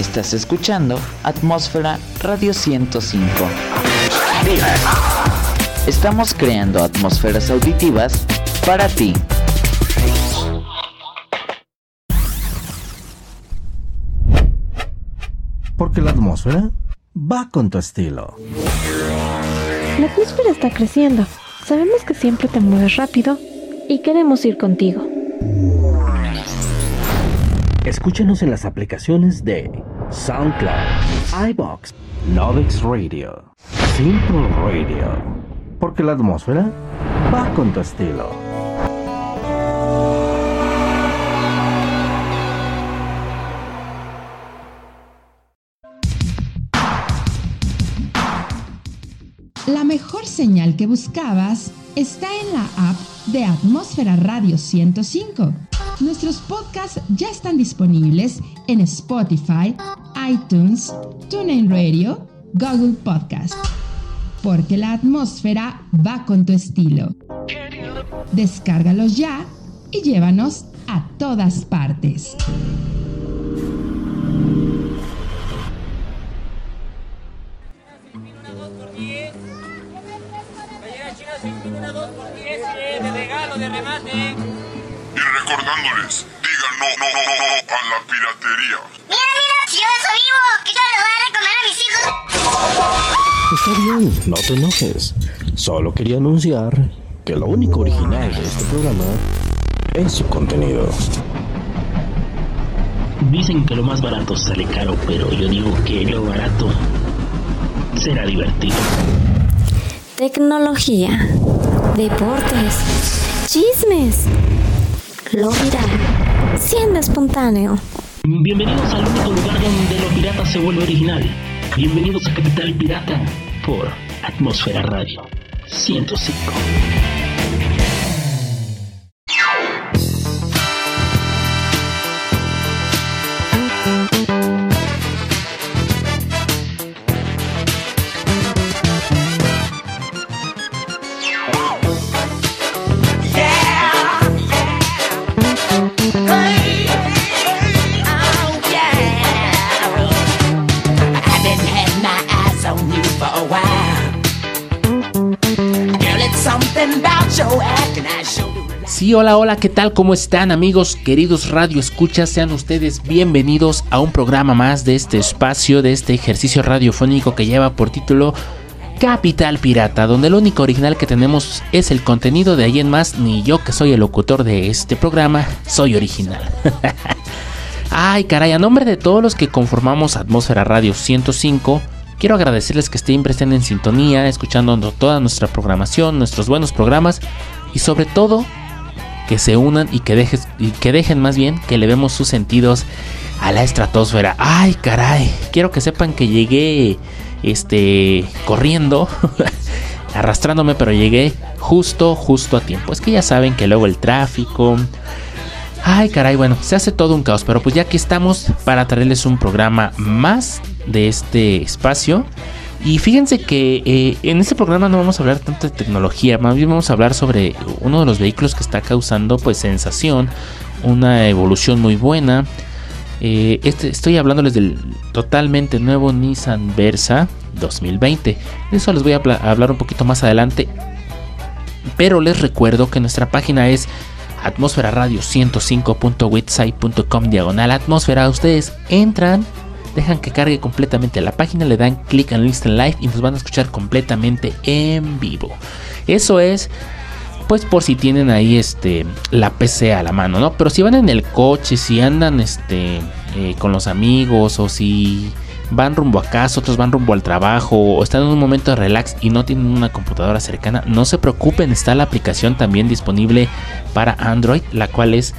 Estás escuchando Atmósfera Radio 105. Estamos creando atmósferas auditivas para ti. Porque la atmósfera va con tu estilo. La atmósfera está creciendo. Sabemos que siempre te mueves rápido y queremos ir contigo. Escúchanos en las aplicaciones de SoundCloud, iBox, Novix Radio, Simple Radio. Porque la atmósfera va con tu estilo. La mejor señal que buscabas está en la app de Atmósfera Radio 105. Nuestros podcasts ya están disponibles en Spotify, iTunes, TuneIn Radio, Google Podcast. Porque la atmósfera va con tu estilo. Descárgalos ya y llévanos a todas partes. Recordándoles, digan no, no, no, no, a la piratería. Mira, mira, si yo eso vivo, ¿qué tal le voy a Está recomer a mis hijos? bien, no te enojes. Solo quería anunciar que lo único original de este programa es su contenido. Dicen que lo más barato sale caro, pero yo digo que lo barato será divertido. Tecnología, deportes, chismes, lo viral, siendo espontáneo. Bienvenidos al único lugar donde lo pirata se vuelve original. Bienvenidos a Capital Pirata por Atmósfera Radio 105. Hola, hola, ¿qué tal? ¿Cómo están amigos queridos Radio Escuchas? Sean ustedes bienvenidos a un programa más de este espacio, de este ejercicio radiofónico que lleva por título Capital Pirata, donde lo único original que tenemos es el contenido de ahí en más, ni yo que soy el locutor de este programa, soy original. Ay, caray, a nombre de todos los que conformamos Atmósfera Radio 105, quiero agradecerles que siempre estén en sintonía, escuchando toda nuestra programación, nuestros buenos programas y sobre todo que se unan y que, dejes, y que dejen más bien que le vemos sus sentidos a la estratosfera. Ay, caray, quiero que sepan que llegué este corriendo, arrastrándome, pero llegué justo, justo a tiempo. Es que ya saben que luego el tráfico, Ay, caray, bueno, se hace todo un caos, pero pues ya que estamos para traerles un programa más de este espacio. Y fíjense que eh, en este programa no vamos a hablar tanto de tecnología, más bien vamos a hablar sobre uno de los vehículos que está causando pues sensación, una evolución muy buena. Eh, este, estoy hablándoles del totalmente nuevo Nissan Versa 2020. De eso les voy a habla- a hablar un poquito más adelante. Pero les recuerdo que nuestra página es atmósfera radio 105.witsite.com diagonal atmósfera. Ustedes entran, dejan que cargue completamente la página, le dan clic en Listen Live y nos van a escuchar completamente en vivo. Eso es pues por si tienen ahí este la PC a la mano, ¿no? Pero si van en el coche, si andan este eh, con los amigos o si van rumbo a casa, otros van rumbo al trabajo o están en un momento de relax y no tienen una computadora cercana, no se preocupen, está la aplicación también disponible para Android, la cual es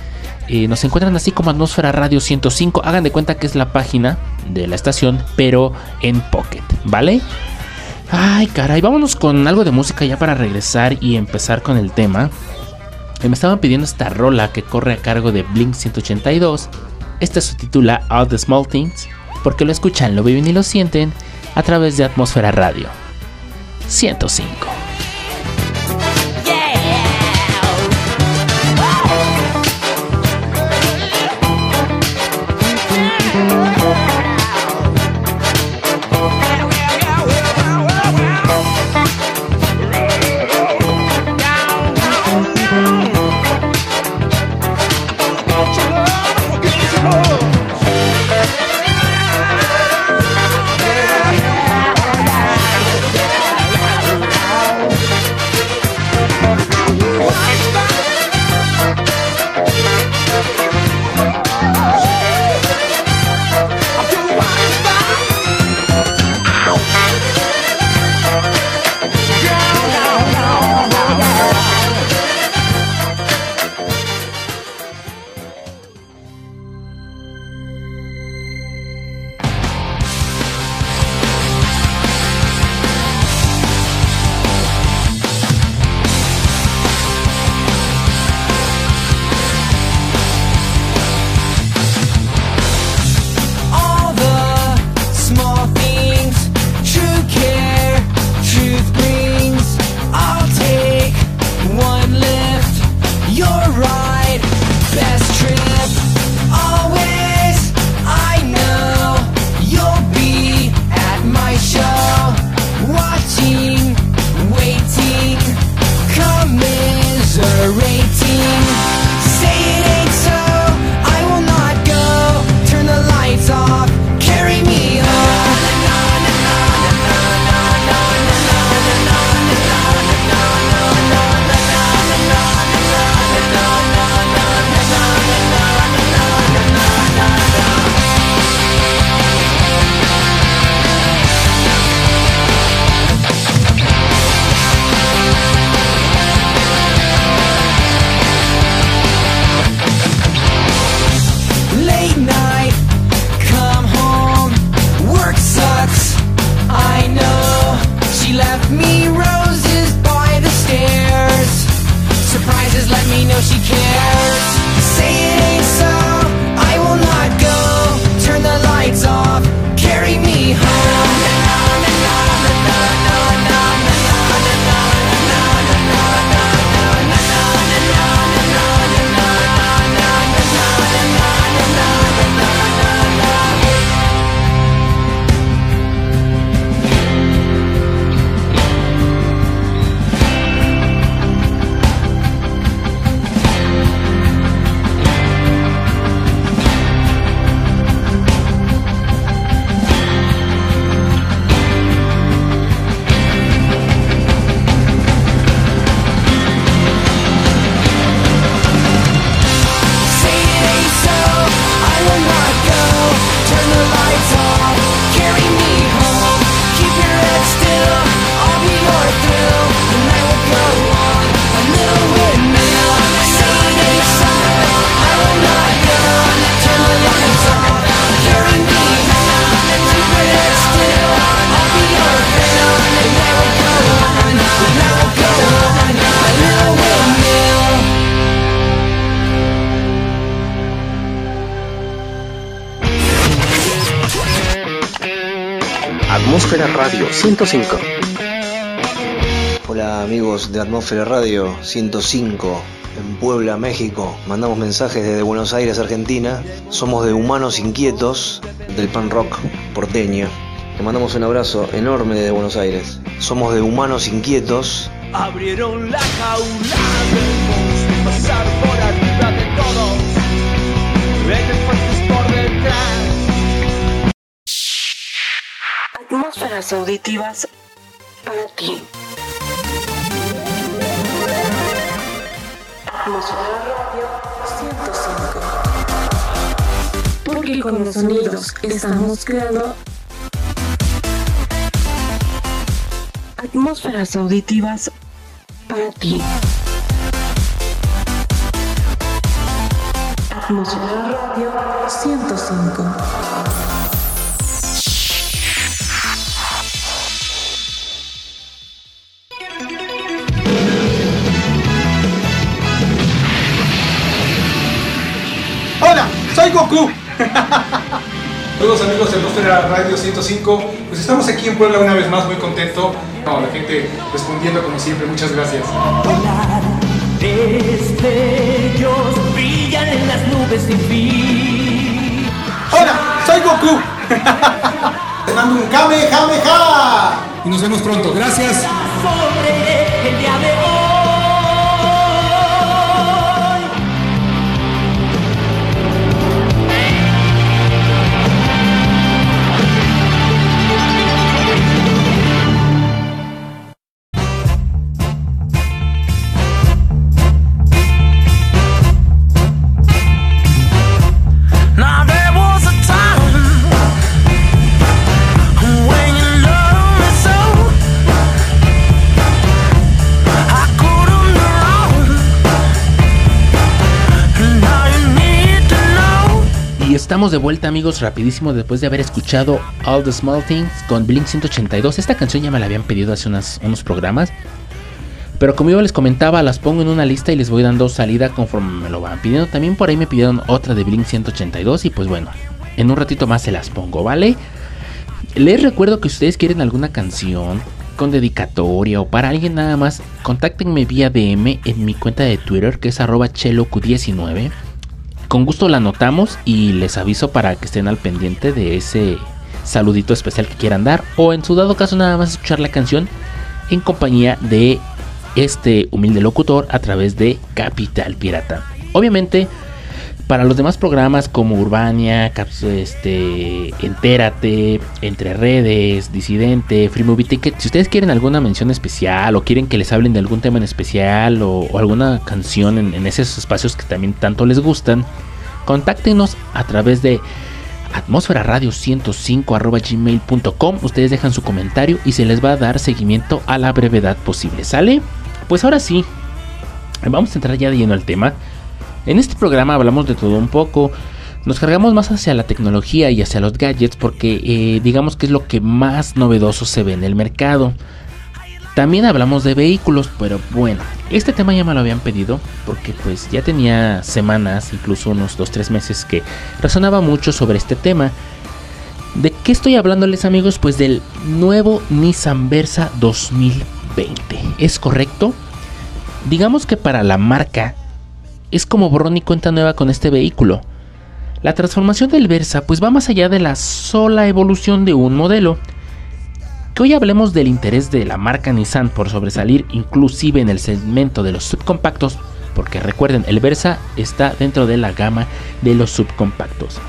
eh, nos encuentran así como Atmósfera Radio 105. Hagan de cuenta que es la página de la estación, pero en Pocket, ¿vale? Ay, caray, vámonos con algo de música ya para regresar y empezar con el tema. Me estaban pidiendo esta rola que corre a cargo de Blink 182. Esta se titula All the Small Things, porque lo escuchan, lo viven y lo sienten a través de Atmósfera Radio 105. 105. Hola amigos de Atmósfera Radio 105 en Puebla, México. Mandamos mensajes desde Buenos Aires, Argentina. Somos de Humanos Inquietos del pan rock porteño. Te mandamos un abrazo enorme desde Buenos Aires. Somos de Humanos Inquietos. Abrieron la jaula Auditivas para ti. Atmósfera Radio 105. Porque con los sonidos estamos creando atmósferas auditivas para ti. Atmósfera Radio 105. Soy Goku. Saludos amigos de Atmósfera Radio 105. Pues estamos aquí en Puebla una vez más, muy contento. No, la gente respondiendo como siempre, muchas gracias. Destellos brillan en las nubes. Hola, soy Goku. Te mando un Kamehameha. Y nos vemos pronto. Gracias. De vuelta amigos rapidísimo después de haber escuchado All the Small Things con Blink 182. Esta canción ya me la habían pedido hace unas- unos programas. Pero como yo les comentaba, las pongo en una lista y les voy dando salida conforme me lo van pidiendo. También por ahí me pidieron otra de Blink 182 y pues bueno, en un ratito más se las pongo, ¿vale? Les recuerdo que si ustedes quieren alguna canción con dedicatoria o para alguien nada más, contáctenme vía DM en mi cuenta de Twitter que es arroba chelocu19. Con gusto la anotamos y les aviso para que estén al pendiente de ese saludito especial que quieran dar. O en su dado caso nada más escuchar la canción en compañía de este humilde locutor a través de Capital Pirata. Obviamente, para los demás programas como Urbania, este, Entérate, Entre Redes, Disidente, Free Movie Ticket, si ustedes quieren alguna mención especial o quieren que les hablen de algún tema en especial o, alguna canción en, en esos espacios que también tanto les gustan, contáctenos a través de atmósfera radio 105 gmail.com ustedes dejan su comentario y se les va a dar seguimiento a la brevedad posible sale pues ahora sí vamos a entrar ya de lleno al tema en este programa hablamos de todo un poco nos cargamos más hacia la tecnología y hacia los gadgets porque eh, digamos que es lo que más novedoso se ve en el mercado también hablamos de vehículos, pero bueno, este tema ya me lo habían pedido porque pues ya tenía semanas, incluso unos 2-3 meses que razonaba mucho sobre este tema. ¿De qué estoy hablándoles amigos? Pues del nuevo Nissan Versa 2020. ¿Es correcto? Digamos que para la marca es como borrón y cuenta nueva con este vehículo. La transformación del Versa pues va más allá de la sola evolución de un modelo. Que hoy hablemos del interés de la marca Nissan por sobresalir inclusive en el segmento de los subcompactos, porque recuerden, el Versa está dentro de la gama de los subcompactos.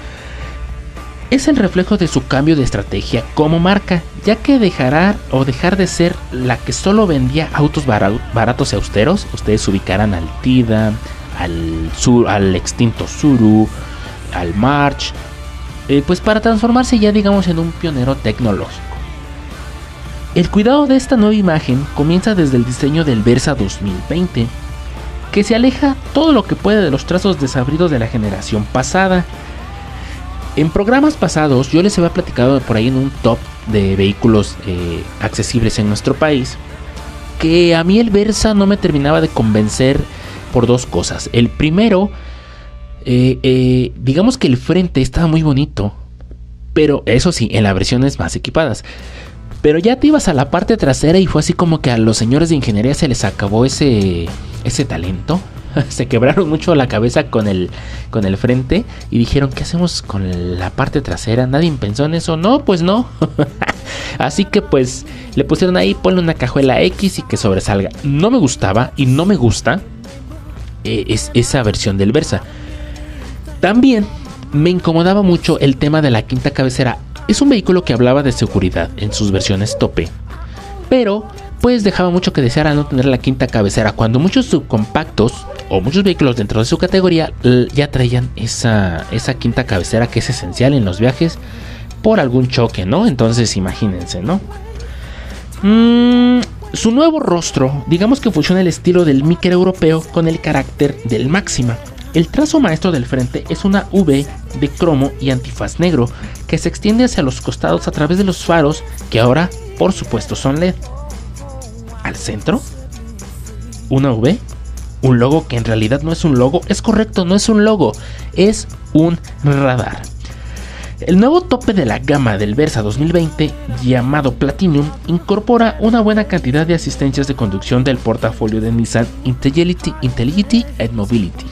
Es el reflejo de su cambio de estrategia como marca, ya que dejará o dejar de ser la que solo vendía autos bara- baratos y austeros, ustedes ubicarán al Tida, al, Sur, al extinto Suru, al March, eh, pues para transformarse ya digamos en un pionero tecnológico. El cuidado de esta nueva imagen comienza desde el diseño del Versa 2020, que se aleja todo lo que puede de los trazos desabridos de la generación pasada. En programas pasados yo les había platicado por ahí en un top de vehículos eh, accesibles en nuestro país, que a mí el Versa no me terminaba de convencer por dos cosas. El primero, eh, eh, digamos que el frente estaba muy bonito, Pero eso sí, en las versiones más equipadas. Pero ya te ibas a la parte trasera y fue así como que a los señores de ingeniería se les acabó ese, ese talento. se quebraron mucho la cabeza con el, con el frente y dijeron, ¿qué hacemos con la parte trasera? ¿Nadie pensó en eso? No, pues no. Así que pues le pusieron ahí, ponle una cajuela X y que sobresalga. No me gustaba y no me gusta eh, es, esa versión del Versa. También me incomodaba mucho el tema de la quinta cabecera. Es un vehículo que hablaba de seguridad en sus versiones tope. Pero pues dejaba mucho que desear al no tener la quinta cabecera, cuando muchos subcompactos o muchos vehículos dentro de su categoría ya traían esa, esa quinta cabecera que es esencial en los viajes por algún choque, ¿no? Entonces imagínense, ¿no? Mm, su nuevo rostro, digamos que funciona el estilo del Miker europeo con el carácter del Máxima. El trazo maestro del frente es una V de cromo y antifaz negro que se extiende hacia los costados a través de los faros que ahora, por supuesto, son LED al centro, una V, un logo que en realidad no es un logo, es correcto, no es un logo, es un radar. El nuevo tope de la gama del Versa 2020, llamado Platinum, incorpora una buena cantidad de asistencias de conducción del portafolio de Nissan Intelligity, Intelligity and Mobility,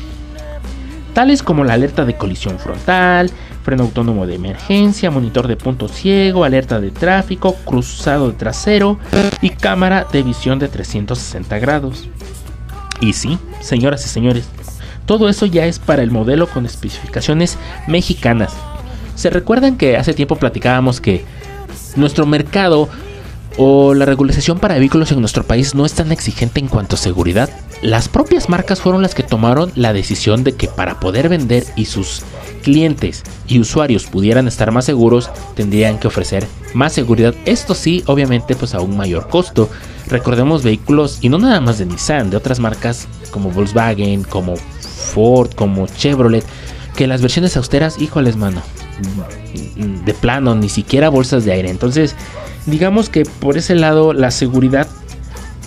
tales como la alerta de colisión frontal, freno autónomo de emergencia, monitor de punto ciego, alerta de tráfico, cruzado trasero y cámara de visión de 360 grados. Y sí, señoras y señores, todo eso ya es para el modelo con especificaciones mexicanas. ¿Se recuerdan que hace tiempo platicábamos que nuestro mercado o la regularización para vehículos en nuestro país no es tan exigente en cuanto a seguridad? Las propias marcas fueron las que tomaron la decisión de que para poder vender y sus clientes y usuarios pudieran estar más seguros, tendrían que ofrecer más seguridad. Esto sí, obviamente, pues a un mayor costo. Recordemos vehículos, y no nada más de Nissan, de otras marcas como Volkswagen, como Ford, como Chevrolet, que las versiones austeras, híjoles, mano, de plano, ni siquiera bolsas de aire. Entonces, digamos que por ese lado, la seguridad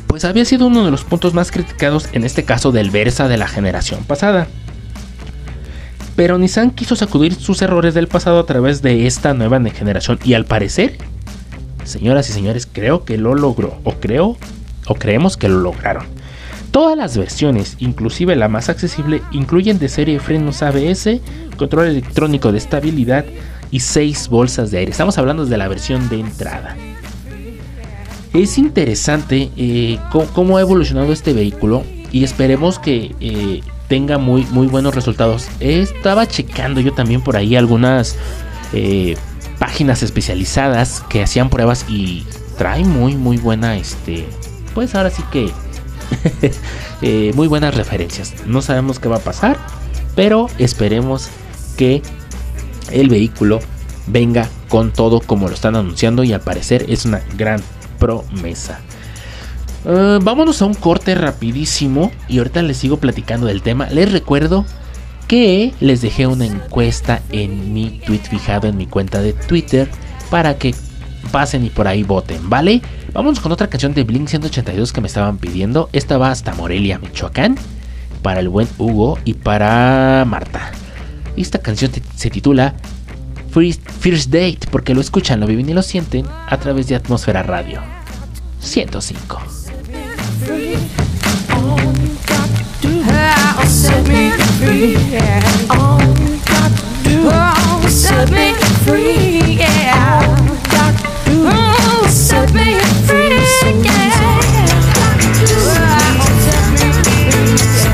pues había sido uno de los puntos más criticados en este caso del Versa de la generación pasada. Pero Nissan quiso sacudir sus errores del pasado a través de esta nueva generación y al parecer, señoras y señores, creo que lo logró, o creo, o creemos que lo lograron. Todas las versiones, inclusive la más accesible, incluyen de serie frenos ABS, control electrónico de estabilidad y 6 bolsas de aire. Estamos hablando de la versión de entrada. Es interesante eh, cómo, ha evolucionado este vehículo y esperemos que eh, tenga muy, muy buenos resultados. Estaba checando yo también por ahí algunas eh, páginas especializadas que hacían pruebas y trae muy, muy buena, este, pues ahora sí que eh, muy buenas referencias. No sabemos qué va a pasar, pero esperemos que el vehículo venga con todo como lo están anunciando y al parecer es una gran promesa. Eh, vámonos a un corte rapidísimo y ahorita les sigo platicando del tema. Les recuerdo que les dejé una encuesta en mi tweet fijado en mi cuenta de Twitter para que pasen y por ahí voten, ¿vale? Vámonos con otra canción de Blink 182 que me estaban pidiendo. Esta va hasta Morelia, Michoacán, para el buen Hugo y para Marta. Esta canción se titula First Date porque lo escuchan, lo viven y lo sienten a través de Atmósfera Radio 105. free. All you got to do is set me free. All you got to do is set me free.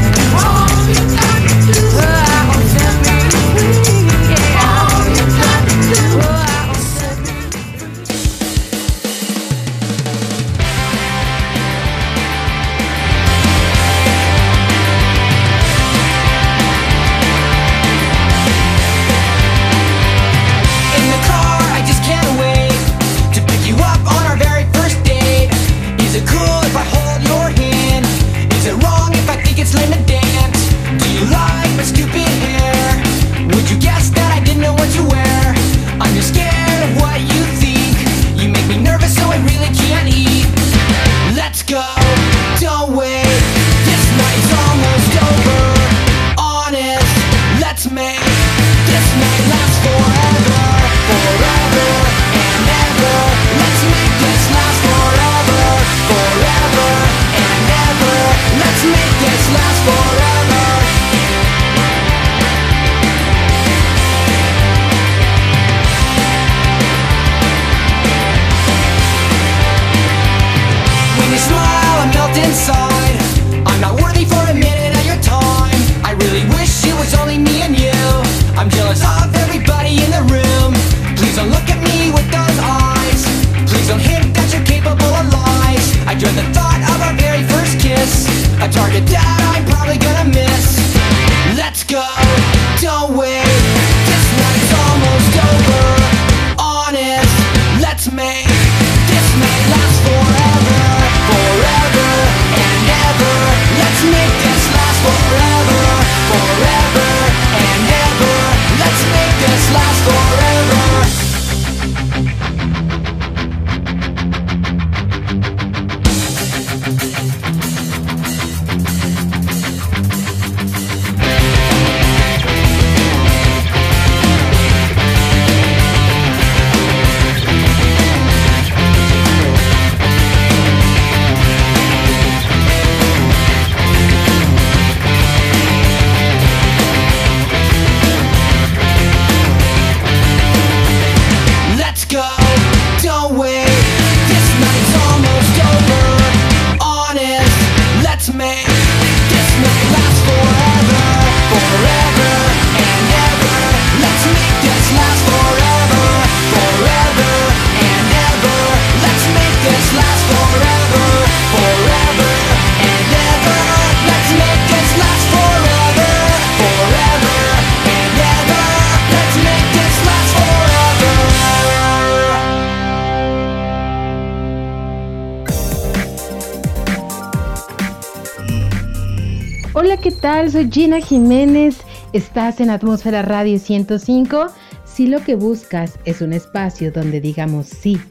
¿Qué tal? Soy Gina Jiménez. Estás en Atmósfera Radio 105. Si lo que buscas es un espacio donde digamos sí.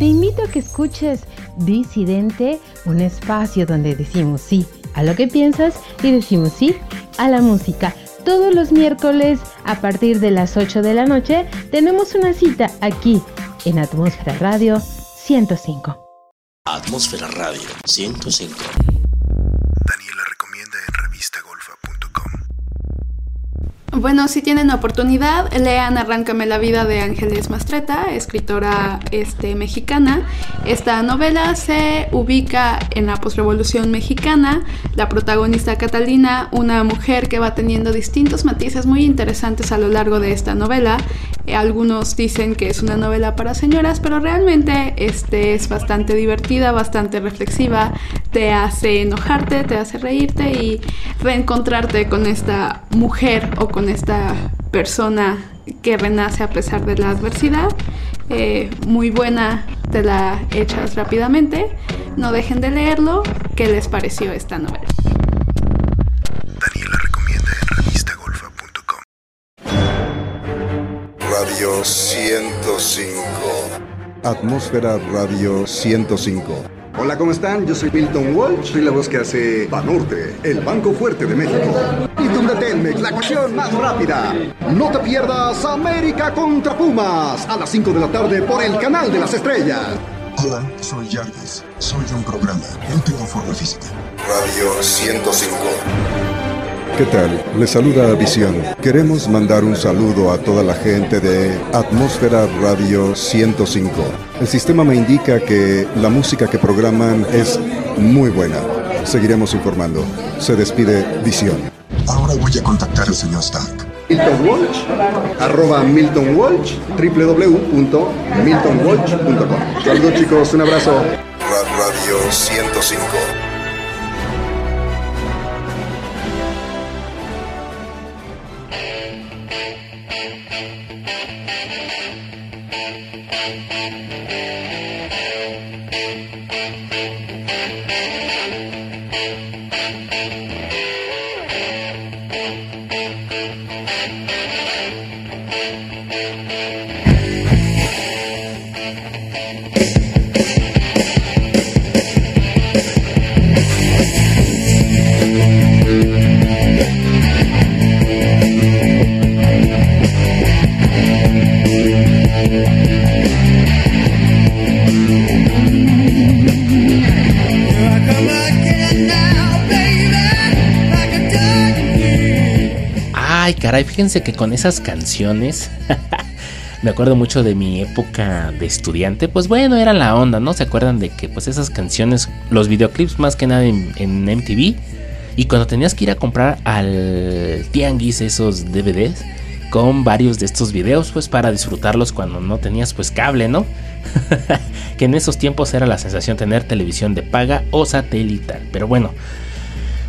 Te invito a que escuches Disidente, un espacio donde decimos sí a lo que piensas y decimos sí a la música. Todos los miércoles a partir de las 8 de la noche tenemos una cita aquí en Atmósfera Radio 105. Atmósfera Radio 105. Bueno, si tienen oportunidad, lean Arráncame la vida de Ángeles Mastreta, escritora este, mexicana. Esta novela se ubica en la posrevolución mexicana. La protagonista Catalina, una mujer que va teniendo distintos matices muy interesantes a lo largo de esta novela. Eh, algunos dicen que es una novela para señoras, pero realmente este, es bastante divertida, bastante reflexiva. Te hace enojarte, te hace reírte y reencontrarte con esta mujer o con esta persona que renace a pesar de la adversidad. Eh, muy buena, te la echas rápidamente. No dejen de leerlo. ¿Qué les pareció esta novela? Radio 105. Atmósfera Radio 105. Hola, ¿cómo están? Yo soy Milton Walsh, soy la voz que hace Banorte, el Banco Fuerte de México. Y Telmex, la acción más rápida. No te pierdas América contra Pumas a las 5 de la tarde por el canal de las estrellas. Hola, soy Jarvis. Soy de un programa. No tengo forma física. Radio 105. ¿Qué tal? Les saluda Visión. Queremos mandar un saludo a toda la gente de Atmósfera Radio 105. El sistema me indica que la música que programan es muy buena. Seguiremos informando. Se despide Visión. Ahora voy a contactar al señor Stark. Milton Walsh, arroba Milton Walsh, www.miltonwalsh.com. Saludos chicos, un abrazo. Radio 105. Caray, fíjense que con esas canciones me acuerdo mucho de mi época de estudiante. Pues bueno, era la onda, ¿no? ¿Se acuerdan de que pues esas canciones, los videoclips más que nada en, en MTV? Y cuando tenías que ir a comprar al tianguis esos DVDs con varios de estos videos, pues para disfrutarlos cuando no tenías pues cable, ¿no? que en esos tiempos era la sensación tener televisión de paga o satelital. Pero bueno,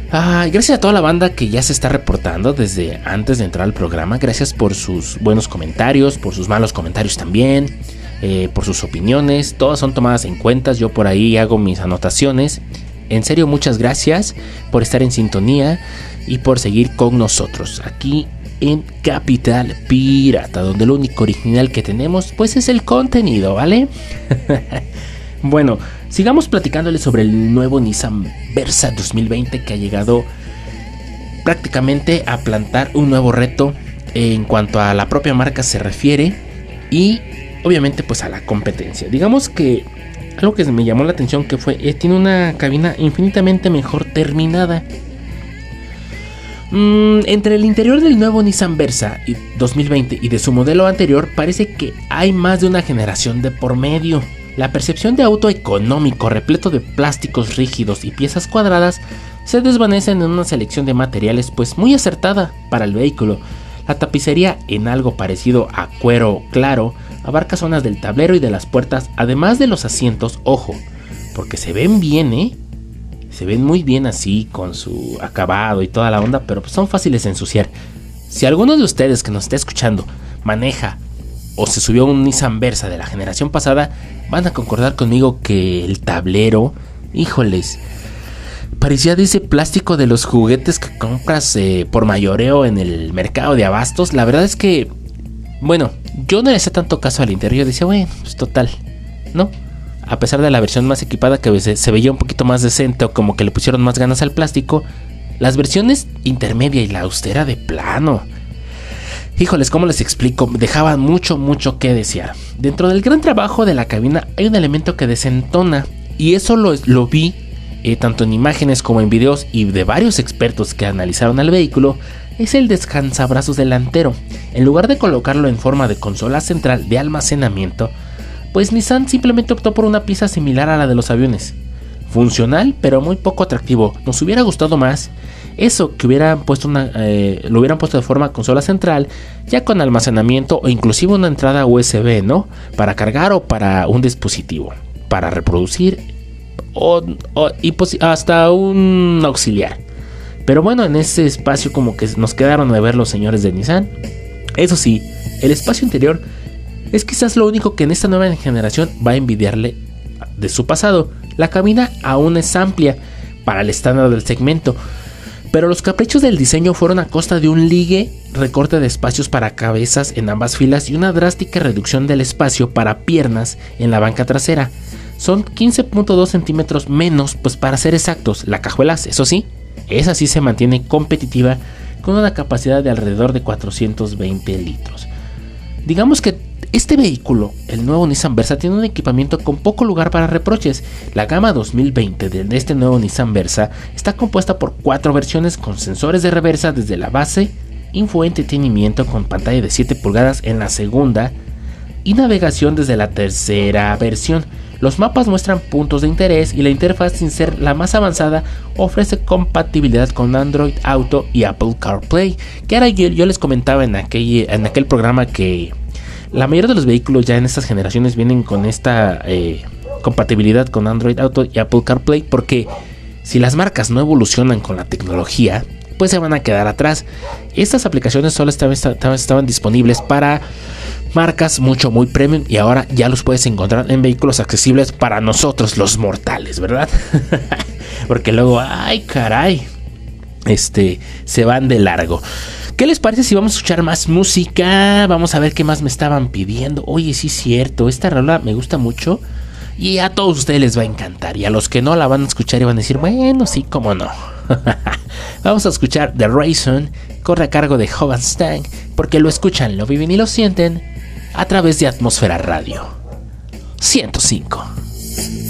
Ah, gracias a toda la banda que ya se está reportando desde antes de entrar al programa. Gracias por sus buenos comentarios, por sus malos comentarios también, eh, por sus opiniones. Todas son tomadas en cuenta. Yo por ahí hago mis anotaciones. En serio, muchas gracias por estar en sintonía y por seguir con nosotros aquí en Capital Pirata, donde lo único original que tenemos pues es el contenido, ¿vale? bueno, sigamos platicándoles sobre el nuevo Nissan Versa 2020 que ha llegado prácticamente a plantar un nuevo reto en cuanto a la propia marca se refiere y obviamente pues a la competencia. Digamos que algo que me llamó la atención que fue eh, tiene una cabina infinitamente mejor terminada. Mm, entre el interior del nuevo Nissan Versa 2020 y de su modelo anterior parece que hay más de una generación de por medio. La percepción de auto económico repleto de plásticos rígidos y piezas cuadradas se desvanecen en una selección de materiales pues muy acertada para el vehículo. La tapicería en algo parecido a cuero claro abarca zonas del tablero y de las puertas, además de los asientos, ojo, porque se ven bien, ¿eh? Se ven muy bien así, con su acabado y toda la onda, pero son fáciles de ensuciar. Si alguno de ustedes que nos está escuchando maneja o se subió un Nissan Versa de la generación pasada, van a concordar conmigo que el tablero, híjoles, parecía de ese plástico de los juguetes que compras eh, por mayoreo en el mercado de abastos. La verdad es que, bueno, yo no le hacía tanto caso al interior. Decía, bueno, pues total, ¿no? a pesar de la versión más equipada que se, veía un poquito más decente o como que le pusieron más ganas al plástico, las versiones intermedia y la austera de plano. Híjoles, ¿cómo les explico? Dejaban mucho, mucho que desear. Dentro del gran trabajo de la cabina hay un elemento que desentona y eso lo, lo vi eh, tanto en imágenes como en videos y de varios expertos que analizaron al vehículo, es el descansabrazos delantero. En lugar de colocarlo en forma de consola central de almacenamiento, pues Nissan simplemente optó por una pieza similar a la de los aviones. Funcional, pero muy poco atractivo. Nos hubiera gustado más eso que hubieran puesto una, eh, lo hubieran puesto de forma consola central, ya con almacenamiento o inclusive una entrada USB, ¿no? Para cargar o para un dispositivo, para reproducir o, y hasta un auxiliar. Pero bueno, en ese espacio como que nos quedaron de ver los señores de Nissan. Eso sí, el espacio interior es quizás lo único que en esta nueva generación va a envidiarle de su pasado. La cabina aún es amplia para el estándar del segmento, pero los caprichos del diseño fueron a costa de un ligue, recorte de espacios para cabezas en ambas filas y una drástica reducción del espacio para piernas en la banca trasera. Son 15.2 centímetros menos, pues para ser exactos, la cajuela, eso sí, esa sí se mantiene competitiva con una capacidad de alrededor de 420 litros. Digamos que este vehículo, el nuevo Nissan Versa, tiene un equipamiento con poco lugar para reproches. La gama 2020 de este nuevo Nissan Versa está compuesta por cuatro versiones con sensores de reversa desde la base, infoentretenimiento con pantalla de 7 pulgadas en la segunda y navegación desde la tercera versión. Los mapas muestran puntos de interés y la interfaz sin ser la más avanzada ofrece compatibilidad con Android Auto y Apple CarPlay. Que ahora yo, les comentaba en aquel, en aquel programa que la mayoría de los vehículos ya en estas generaciones vienen con esta eh, compatibilidad con Android Auto y Apple CarPlay porque si las marcas no evolucionan con la tecnología, pues se van a quedar atrás. Estas aplicaciones solo estaban, estaban disponibles para marcas mucho muy premium y ahora ya los puedes encontrar en vehículos accesibles para nosotros los mortales, ¿verdad? Porque luego, ay caray, este, se van de largo. ¿Qué les parece si vamos a escuchar más música? Vamos a ver qué más me estaban pidiendo. Oye, sí cierto, esta rola me gusta mucho. Y a todos ustedes les va a encantar. Y a los que no la van a escuchar y van a decir, bueno, sí, cómo no. Vamos a escuchar The Raisin, corre a cargo de Hovan Stang, porque lo escuchan, lo viven y lo sienten a través de Atmósfera Radio 105.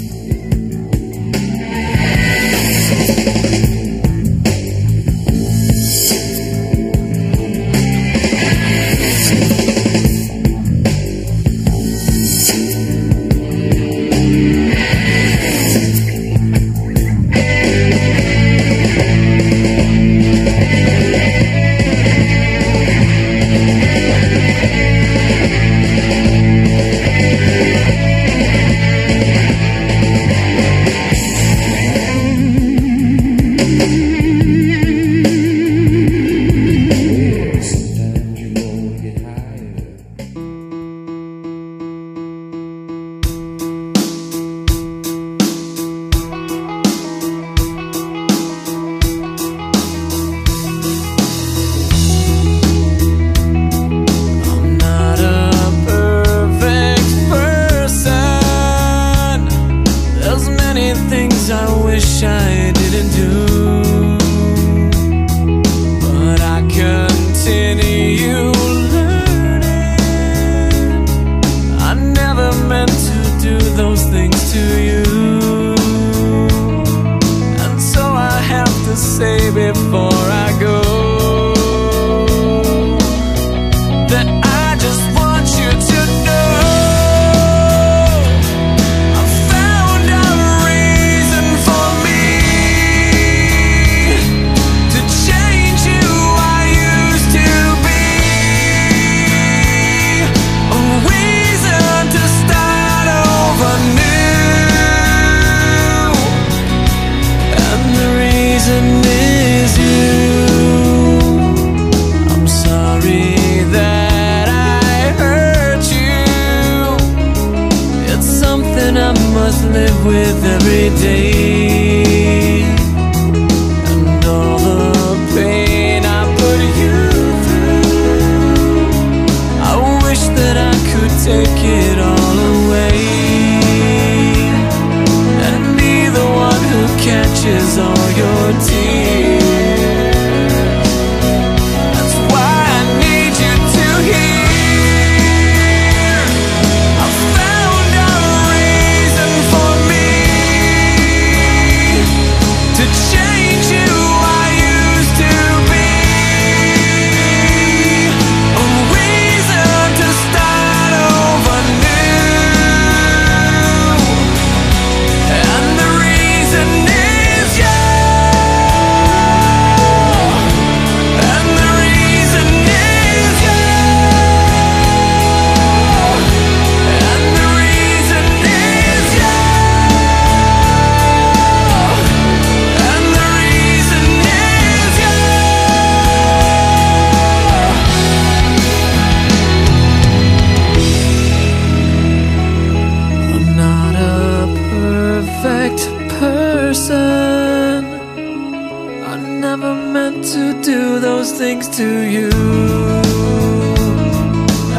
Meant to do those things to you.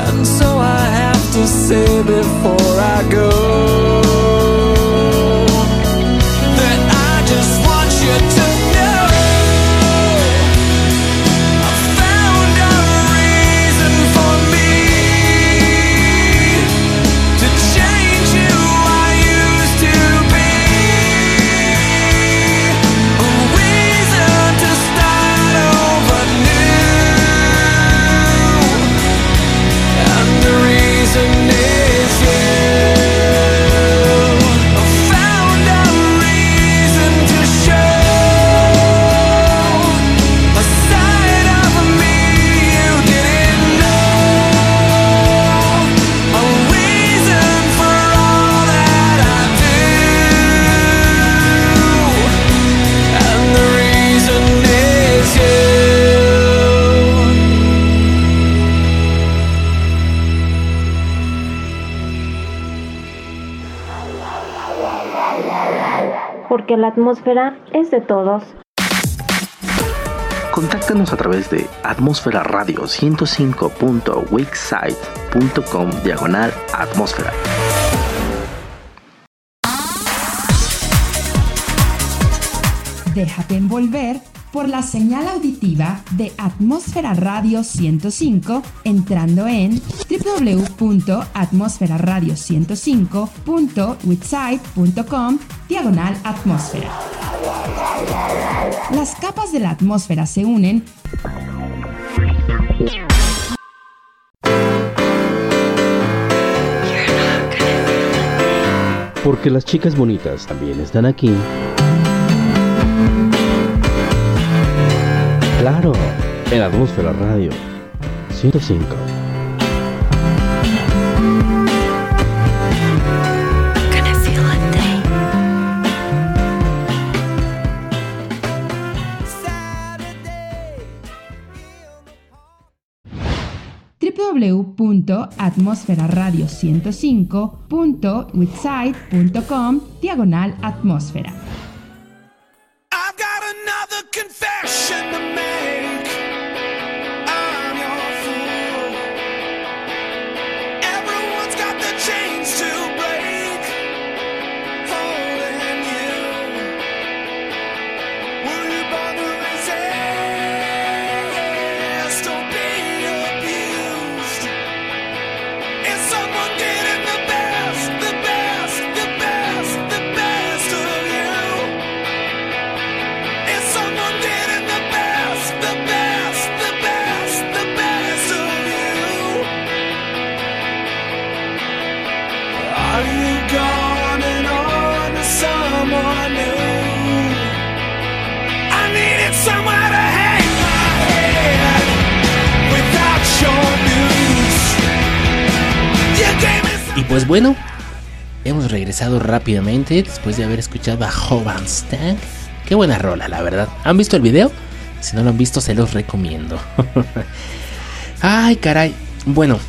And so I have to say before I go that I just want you to Porque la atmósfera es de todos. Contáctanos a través de atmósfera radio 105.wixsite.com diagonal atmósfera. Déjate envolver por la señal auditiva de Atmósfera Radio 105 entrando en www.atmosferaradio105.witsite.com diagonal atmósfera. Las capas de la atmósfera se unen Porque las chicas bonitas también están aquí. Claro, en Atmósfera Radio 105. www.atmosferaradio105.witsite.com diagonal atmósfera. Rápidamente después de haber escuchado a Hovan Stank. Qué buena rola, la verdad. ¿Han visto el video? Si no lo han visto, se los recomiendo. Ay, caray. Bueno,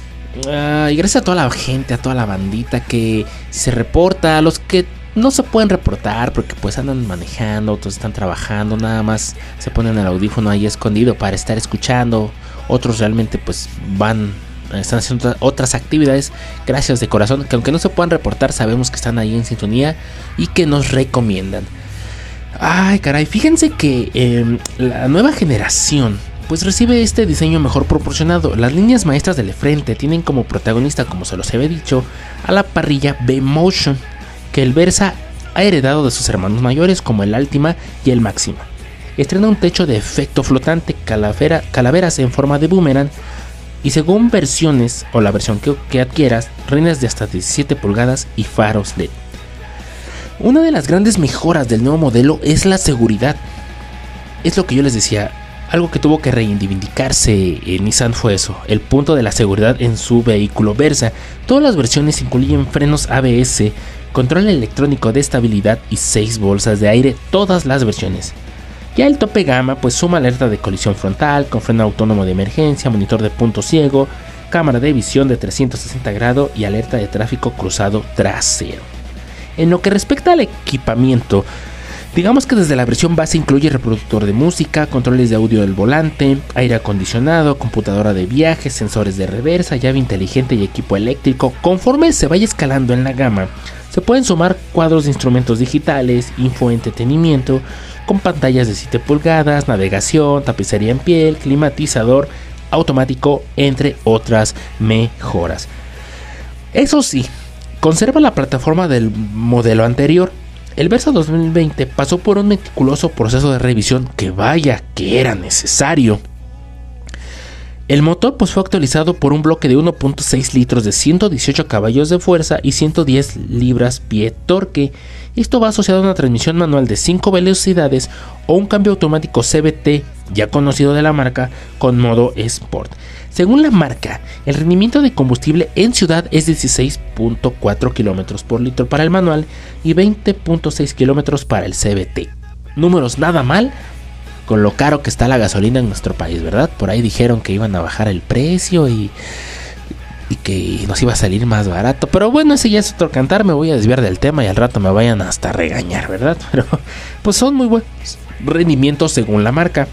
y gracias a toda la gente, a toda la bandita que se reporta, a los que no se pueden reportar porque pues andan manejando, otros están trabajando, nada más se ponen el audífono ahí escondido para estar escuchando. Otros realmente pues van están haciendo otras actividades. Gracias de corazón, que aunque no se puedan reportar, sabemos que están ahí en sintonía y que nos recomiendan. Ay, caray, fíjense que em, la nueva generación pues recibe este diseño mejor proporcionado. Las líneas maestras del frente tienen como protagonista, como se los había dicho, a la parrilla B-Motion, que el Versa ha heredado de sus hermanos mayores como el Altima y el Máxima. Estrena un techo de efecto flotante, calaveras en forma de boomerang y según versiones o la versión que, adquieras, reinas de hasta 17 pulgadas y faros LED. Una de las grandes mejoras del nuevo modelo es la seguridad. Es lo que yo les decía, algo que tuvo que reivindicarse en Nissan fue eso, el punto de la seguridad en su vehículo Versa. Todas las versiones incluyen frenos ABS, control electrónico de estabilidad y 6 bolsas de aire, todas las versiones. Ya el tope gama pues suma alerta de colisión frontal, con freno autónomo de emergencia, monitor de punto ciego, cámara de visión de 360 grados y alerta de tráfico cruzado trasero. En lo que respecta al equipamiento, digamos que desde la versión base incluye reproductor de música, controles de audio del volante, aire acondicionado, computadora de viaje, sensores de reversa, llave inteligente y equipo eléctrico. Conforme se vaya escalando en la gama, se pueden sumar cuadros de instrumentos digitales, info entretenimiento, con pantallas de 7 pulgadas, navegación, tapicería en piel, climatizador automático, entre otras mejoras. Eso sí, conserva la plataforma del modelo anterior. El Versa 2020 pasó por un meticuloso proceso de revisión que vaya que era necesario. El motor pues, fue actualizado por un bloque de 1.6 litros de 118 caballos de fuerza y 110 libras pie torque. Esto va asociado a una transmisión manual de 5 velocidades o un cambio automático CBT ya conocido de la marca con modo Sport. Según la marca, el rendimiento de combustible en ciudad es 16.4 km por litro para el manual y 20.6 km para el CBT. Números nada mal con lo caro que está la gasolina en nuestro país, ¿verdad? Por ahí dijeron que iban a bajar el precio y, y que nos iba a salir más barato. Pero bueno, ese ya es otro cantar, me voy a desviar del tema y al rato me vayan hasta regañar, ¿verdad? Pero pues son muy buenos rendimientos según la marca.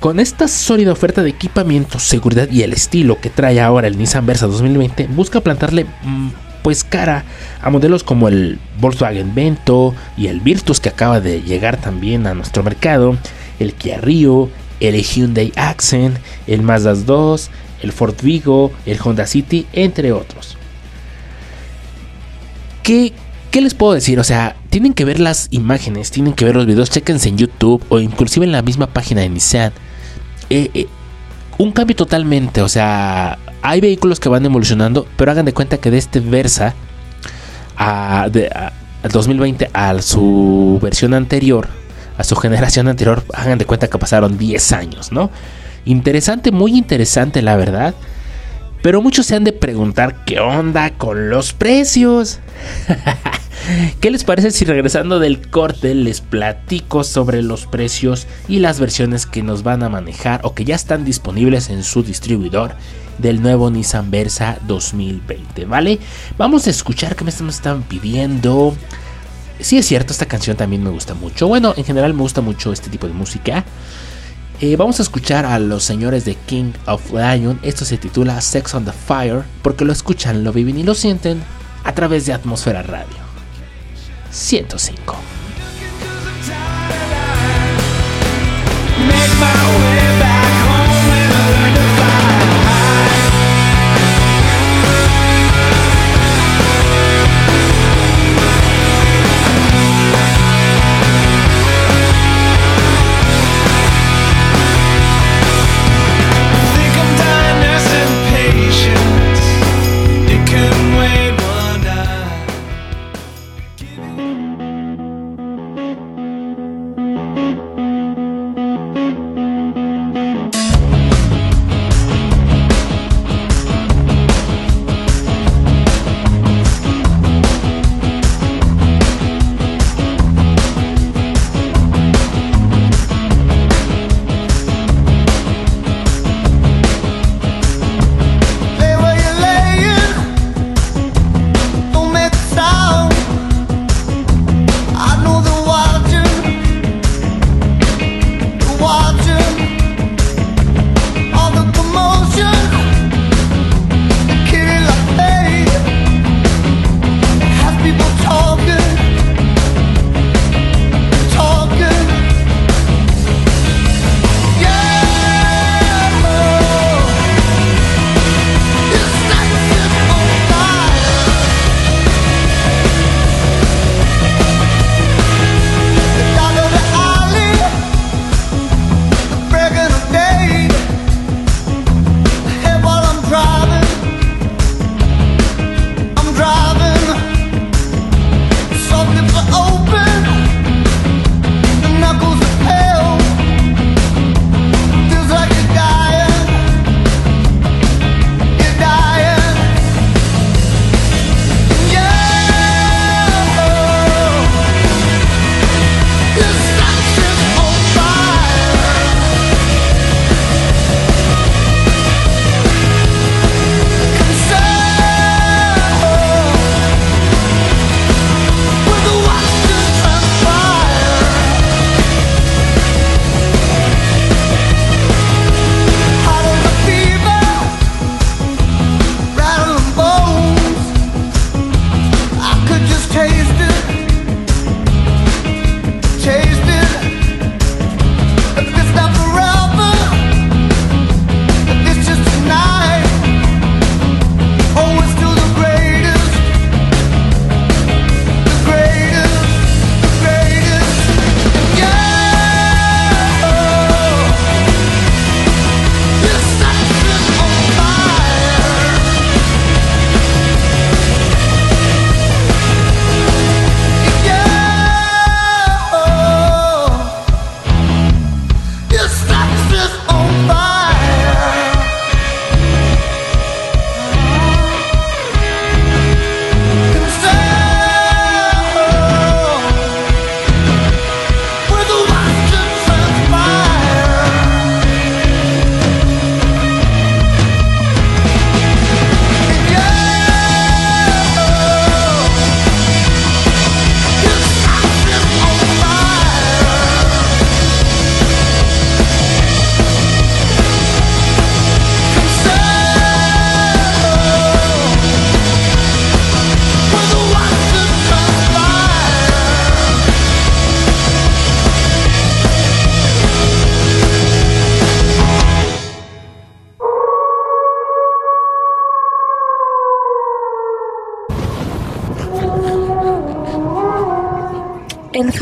Con esta sólida oferta de equipamiento, seguridad y el estilo que trae ahora el Nissan Versa 2020, busca plantarle mm, pues cara a modelos como el Volkswagen Vento y el Virtus que acaba de llegar también a nuestro mercado, el Kia Rio, el Hyundai Accent, el Mazda 2, el Ford Vigo, el Honda City, entre otros. ¿Qué, ¿Qué les puedo decir? O sea, tienen que ver las imágenes, tienen que ver los videos, chequense en YouTube o inclusive en la misma página de Nissan. Eh, eh, un cambio totalmente, o sea, hay vehículos que van evolucionando, pero hagan de cuenta que de este Versa a, 2020 a su versión anterior, a su generación anterior, hagan de cuenta que pasaron 10 años, ¿no? Interesante, muy interesante la verdad. Pero muchos se han de preguntar qué onda con los precios. ¿Qué les parece si regresando del corte les platico sobre los precios y las versiones que nos van a manejar o que ya están disponibles en su distribuidor del nuevo Nissan Versa 2020, ¿vale? Vamos a escuchar qué me están pidiendo. Sí es cierto, esta canción también me gusta mucho. Bueno, en general me gusta mucho este tipo de música. Eh, vamos a escuchar a los señores de King of Lion. Esto se titula Sex on the Fire porque lo escuchan, lo viven y lo sienten a través de Atmósfera Radio 105. El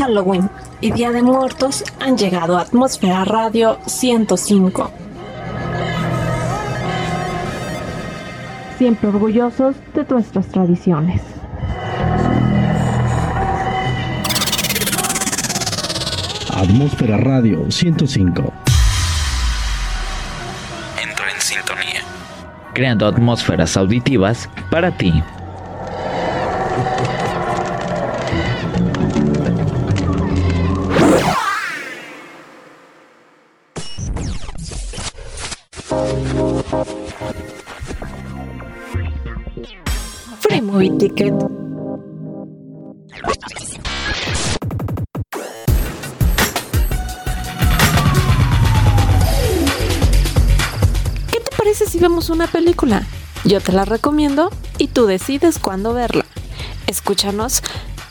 Halloween y Día de Muertos han llegado a Atmósfera Radio 105. Siempre orgullosos de nuestras tradiciones. Atmósfera Radio 105. Entra en sintonía. Creando atmósferas auditivas para ti. ¿Qué te parece si vemos una película? Yo te la recomiendo y tú decides cuándo verla. Escúchanos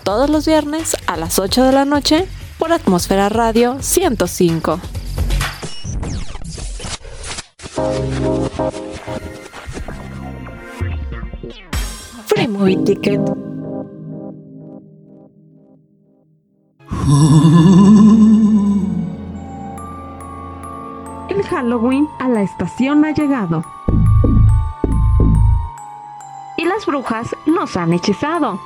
todos los viernes a las 8 de la noche por Atmósfera Radio 105. El Halloween a la estación ha llegado. Y las brujas nos han hechizado.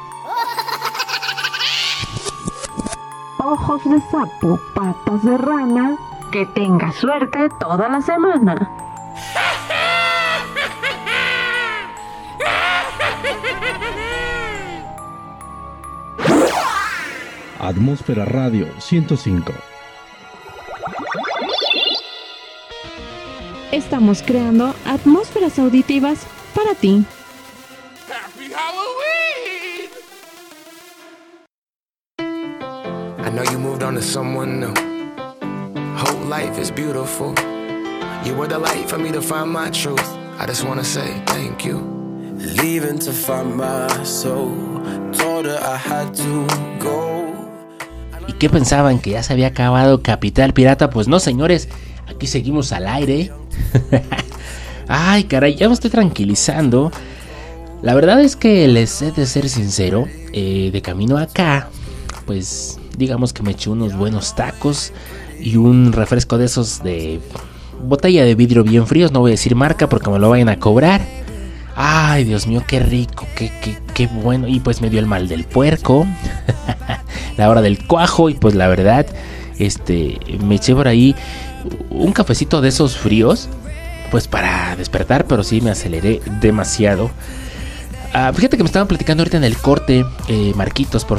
Ojos de sapo, patas de rana, que tenga suerte toda la semana. Atmósfera Radio 105. Estamos creando atmósferas auditivas para ti. I know you moved on to someone new. Whole life is beautiful. You were the light for me to find my truth. I just wanna say thank you. Leaving to find my soul. Told her I had to go. ¿Y qué pensaban? ¿Que ya se había acabado Capital Pirata? Pues no, señores. Aquí seguimos al aire. Ay, caray, ya me estoy tranquilizando. La verdad es que les he de ser sincero. eh, de camino acá, pues digamos que me eché unos buenos tacos y un refresco de esos de botella de vidrio bien fríos. No voy a decir marca porque me lo vayan a cobrar. Ay, Dios mío, qué rico, qué, qué, qué bueno. Y pues me dio el mal del puerco, la hora del cuajo. Y pues la verdad, este, me eché por ahí un cafecito de esos fríos, pues para despertar, pero sí me aceleré demasiado. Ah, fíjate que me estaban platicando ahorita en el corte, eh, Marquitos, por,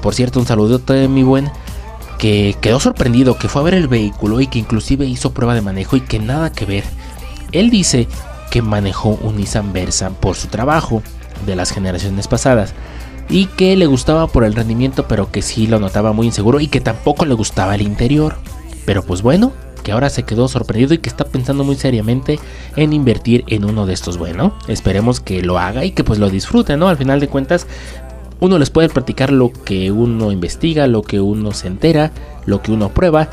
por, cierto, un saludote, mi buen, que quedó sorprendido, que fue a ver el vehículo y que inclusive hizo prueba de manejo y que nada que ver. Él dice que manejó un Nissan Versa por su trabajo de las generaciones pasadas y que le gustaba por el rendimiento, pero que sí lo notaba muy inseguro y que tampoco le gustaba el interior. Pero pues bueno, que ahora se quedó sorprendido y que está pensando muy seriamente en invertir en uno de estos. Bueno, esperemos que lo haga y que pues lo disfrute, ¿no? Al final de cuentas, uno les puede platicar lo que uno investiga, lo que uno se entera, lo que uno prueba,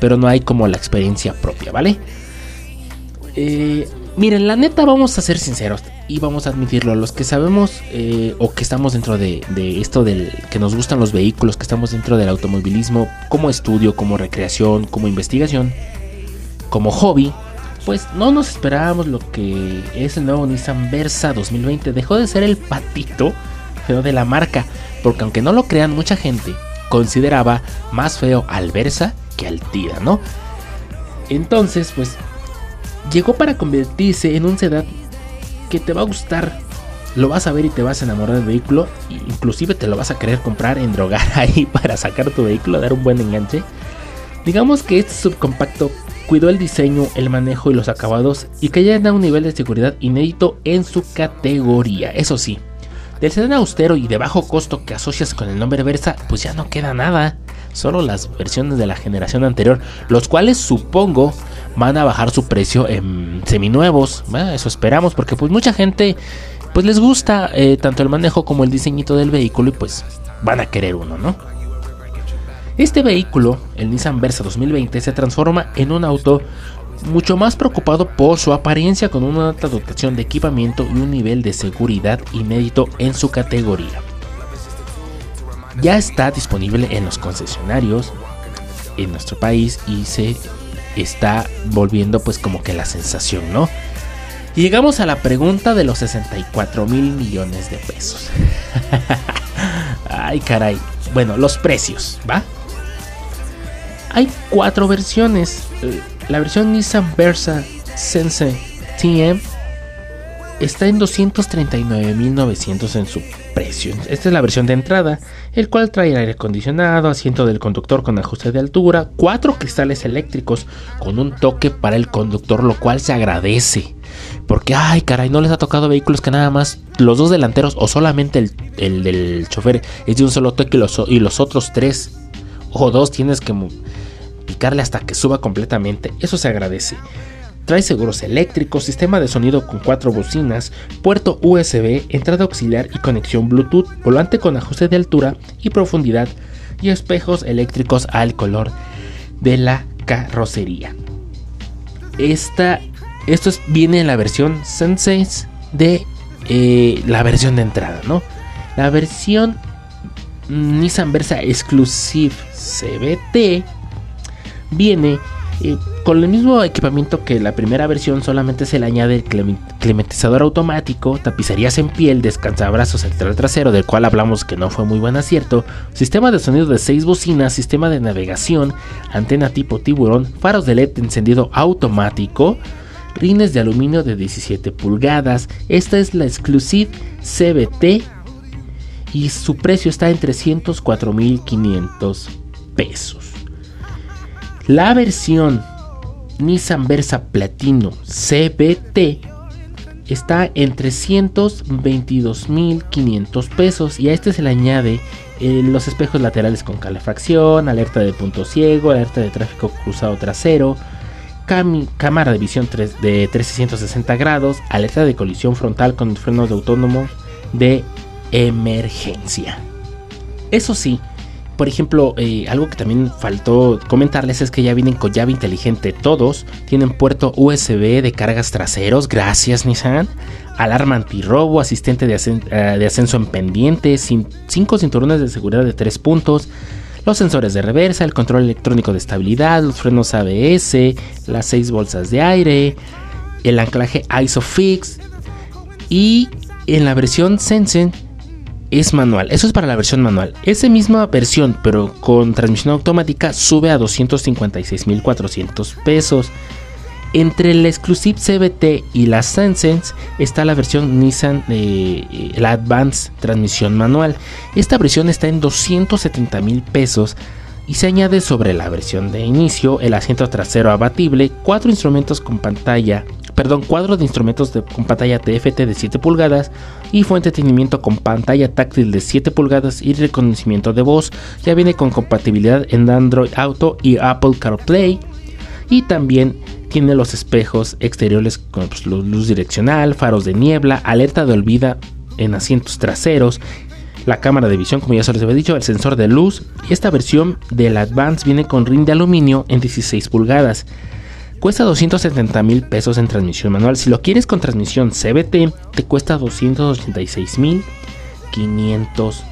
pero no hay como la experiencia propia, ¿vale? Eh, miren, la neta vamos a ser sinceros y vamos a admitirlo, los que sabemos eh, o que estamos dentro de, esto del que nos gustan los vehículos, que estamos dentro del automovilismo como estudio, como recreación, como investigación, como hobby, pues no nos esperábamos lo que es el nuevo Nissan Versa 2020. Dejó de ser el patito feo de la marca, porque aunque no lo crean, mucha gente consideraba más feo al Versa que al Tida, ¿no? Entonces, pues llegó para convertirse en un sedán que te va a gustar. Lo vas a ver y te vas a enamorar del vehículo. Inclusive te lo vas a querer comprar en drogar ahí para sacar tu vehículo, dar un buen enganche. Digamos que este subcompacto cuidó el diseño, el manejo y los acabados y que ya da un nivel de seguridad inédito en su categoría. Eso sí, del sedán austero y de bajo costo que asocias con el nombre Versa, pues ya no queda nada. Solo las versiones de la generación anterior, los cuales supongo van a bajar su precio en seminuevos. Bueno, eso esperamos, porque pues mucha gente pues les gusta eh, tanto el manejo como el diseñito del vehículo y pues van a querer uno, ¿no? Este vehículo, el Nissan Versa 2020, se transforma en un auto mucho más preocupado por su apariencia con una alta dotación de equipamiento y un nivel de seguridad inédito en su categoría. ya está disponible en los concesionarios en nuestro país y se está volviendo pues como que la sensación, ¿no? Y llegamos a la pregunta de los 64 mil millones de pesos. Ay, caray. Bueno, los precios, ¿va? Hay cuatro versiones. La versión Nissan Versa Sense TM está en 239.900 en su precio. Esta es la versión de entrada, el cual trae aire acondicionado, asiento del conductor con ajuste de altura, cuatro cristales eléctricos con un toque para el conductor, lo cual se agradece. Porque, ay, caray, no les ha tocado vehículos que nada más los dos delanteros o solamente el, del chofer es de un solo toque los, y los otros tres o dos tienes que picarle hasta que suba completamente. Eso se agradece. Trae seguros eléctricos, sistema de sonido con cuatro bocinas, puerto USB, entrada auxiliar y conexión Bluetooth, volante con ajuste de altura y profundidad y espejos eléctricos al color de la carrocería. Esta, esto viene en la versión Sensei de eh, la versión de entrada, ¿no? La versión Nissan Versa Exclusive CBT viene con el mismo equipamiento que la primera versión, solamente se le añade el climatizador automático, tapicerías en piel, descansabrazos central trasero, del cual hablamos que no fue muy buen acierto, sistema de sonido de 6 bocinas, sistema de navegación, antena tipo tiburón, faros de LED encendido automático, rines de aluminio de 17 pulgadas. Esta es la Exclusive CBT y su precio está en 304.500 pesos. La versión Nissan Versa Platino CBT está en 322.500 pesos y a este se le añade eh, los espejos laterales con calefacción, alerta de punto ciego, alerta de tráfico cruzado trasero, cámara de visión de 360 grados, alerta de colisión frontal con frenos de autónomo de emergencia. Eso sí, por ejemplo, eh, algo que también faltó comentarles es que ya vienen con llave inteligente todos. Tienen puerto USB de cargas traseros, gracias Nissan. Alarma antirrobo, asistente de, eh, de ascenso en pendiente, 5 cinturones de seguridad de 3 puntos. Los sensores de reversa, el control electrónico de estabilidad, los frenos ABS, las 6 bolsas de aire, el anclaje ISOFIX y en la versión Sensen es manual. Eso es para la versión manual. Esa misma versión, pero con transmisión automática, sube a 256.400 pesos. Entre el Exclusive CBT y la Sense está la versión Nissan, eh, la Advance transmisión manual. Esta versión está en 270 mil pesos y se añade sobre la versión de inicio el asiento trasero abatible, cuatro instrumentos con pantalla perdón, cuadro de instrumentos con pantalla TFT de 7 pulgadas y de entretenimiento con pantalla táctil de 7 pulgadas y reconocimiento de voz. Ya viene con compatibilidad en Android Auto y Apple CarPlay. Y también tiene los espejos exteriores con pues, luz direccional, faros de niebla, alerta de olvida en asientos traseros, la cámara de visión, como ya se les había dicho, el sensor de luz. Y esta versión del Advance viene con ring de aluminio en 16 pulgadas. Cuesta 270 mil pesos en transmisión manual. Si lo quieres con transmisión CBT, te cuesta 286 mil 500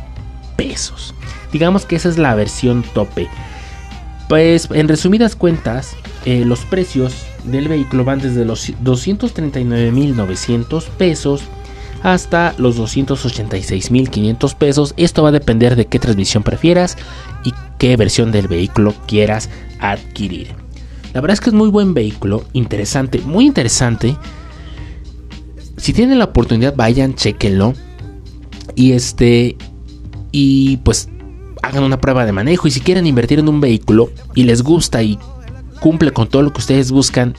pesos. Digamos que esa es la versión tope. Pues en resumidas cuentas, eh, los precios del vehículo van desde los 239.900 pesos hasta los 286.500 pesos. Esto va a depender de qué transmisión prefieras y qué versión del vehículo quieras adquirir. La verdad es que es muy buen vehículo, interesante, muy interesante. Si tienen la oportunidad, vayan, chequenlo. Y este. Y pues hagan una prueba de manejo. Y si quieren invertir en un vehículo y les gusta y cumple con todo lo que ustedes buscan,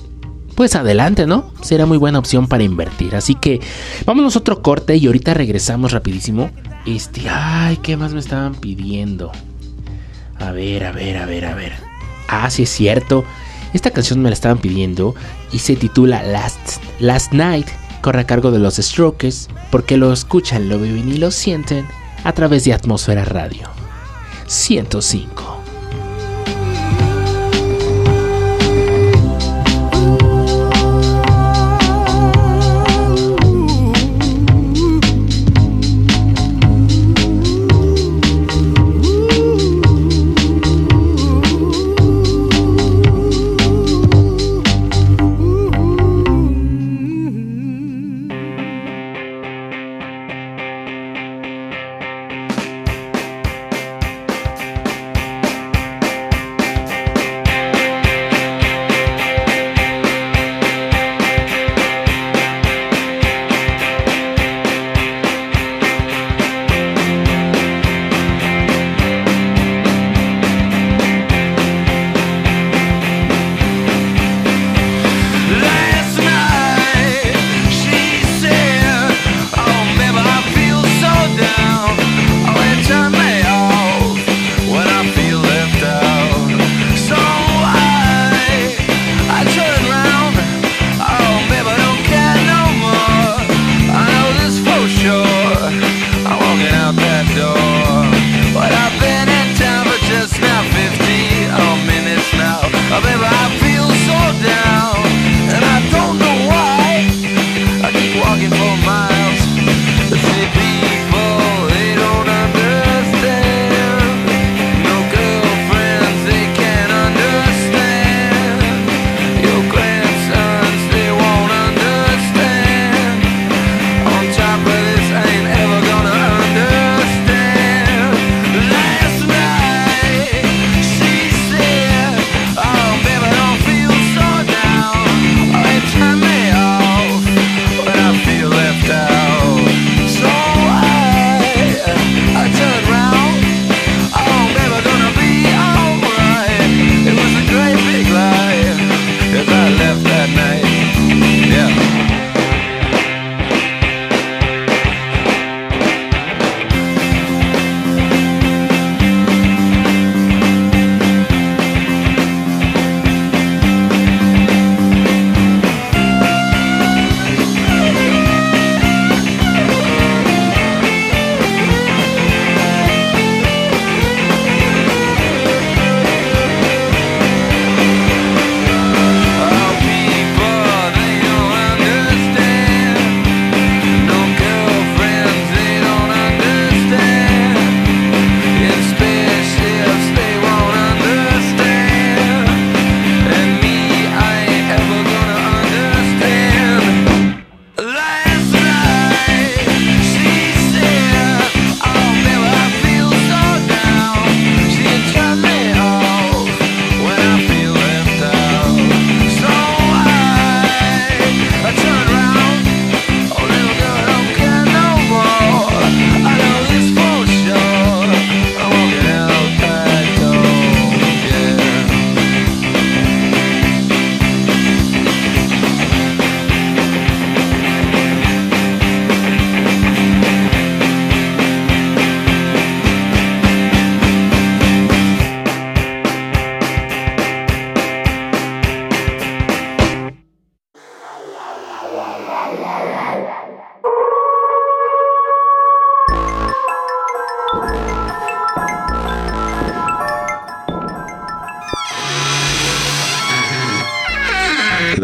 pues adelante, ¿no? Será muy buena opción para invertir. Así que vámonos a otro corte y ahorita regresamos rapidísimo. Este, ay, ¿qué más me estaban pidiendo? A ver, a ver, a ver, a ver. Ah, sí es cierto. Esta canción me la estaban pidiendo y se titula Last, Last Night. Corre a cargo de los Strokes porque lo escuchan, lo viven y lo sienten a través de Atmósfera Radio 105.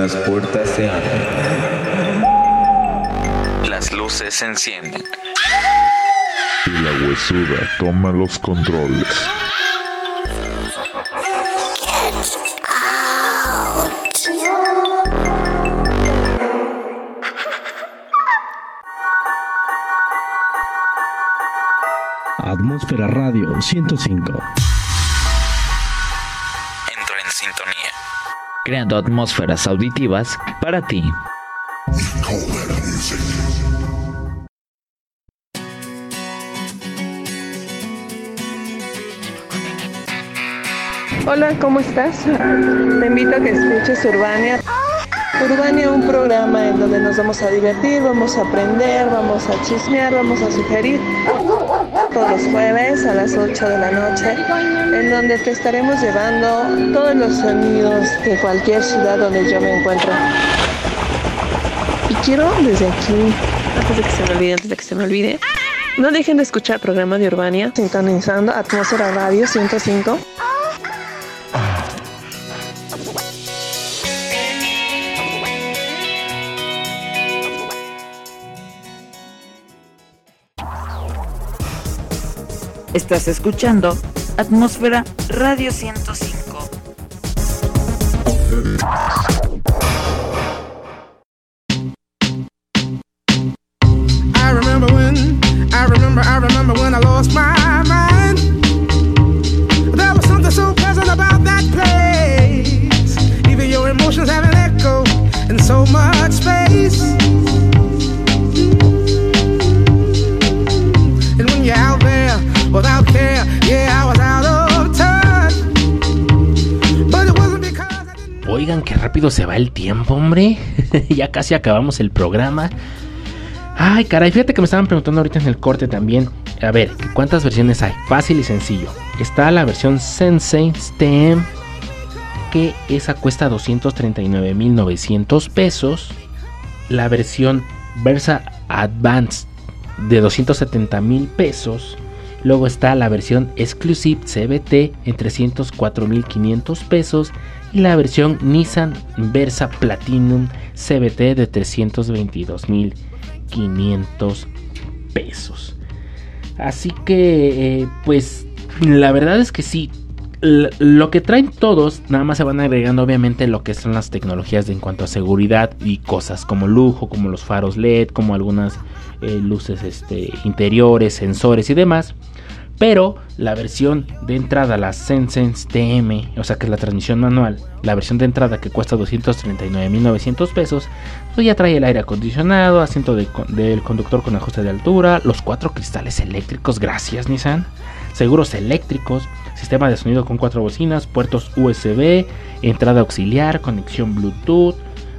Las puertas se abren. Las luces se encienden. Y la huesuda toma los controles. Atmósfera Radio 105. Creando atmósferas auditivas para ti. Hola, ¿cómo estás? Te invito a que escuches Urbania. Urbania, un programa en donde nos vamos a divertir, vamos a aprender, vamos a chismear, vamos a sugerir. Todos los jueves a las 8 de la noche, en donde te estaremos llevando todos los sonidos de cualquier ciudad donde yo me encuentre. Y quiero desde aquí, antes de que se me olvide, antes de que se me olvide, no dejen de escuchar el programa de Urbania, sintonizando Atmósfera Radio 105. Estás escuchando Atmósfera Radio 105. I remember when, I remember, I remember when I lost my mind. There was something so pleasant about that place. Even your emotions have an echo in so much space. Oigan, qué rápido se va el tiempo, hombre. ya casi acabamos el programa. Ay, caray, fíjate que me estaban preguntando ahorita en el corte también. A ver, ¿cuántas versiones hay? Fácil y sencillo. Está la versión Sensei STEM, que esa cuesta 239.900 pesos. La versión Versa Advanced de 270.000 pesos. Luego está la versión Exclusive CBT en 304.500 pesos. Y la versión Nissan Versa Platinum CBT de 322.500 pesos. Así que, eh, pues, la verdad es que sí. Lo que traen todos, nada más se van agregando obviamente lo que son las tecnologías de en cuanto a seguridad y cosas como lujo, como los faros LED, como algunas eh, luces este, interiores, sensores y demás. Pero la versión de entrada, la Sensense TM, o sea que es la transmisión manual, la versión de entrada que cuesta 239.900 pesos, pues ya trae el aire acondicionado, asiento del conductor con ajuste de altura, los cuatro cristales eléctricos, gracias Nissan, seguros eléctricos, sistema de sonido con cuatro bocinas, puertos USB, entrada auxiliar, conexión Bluetooth,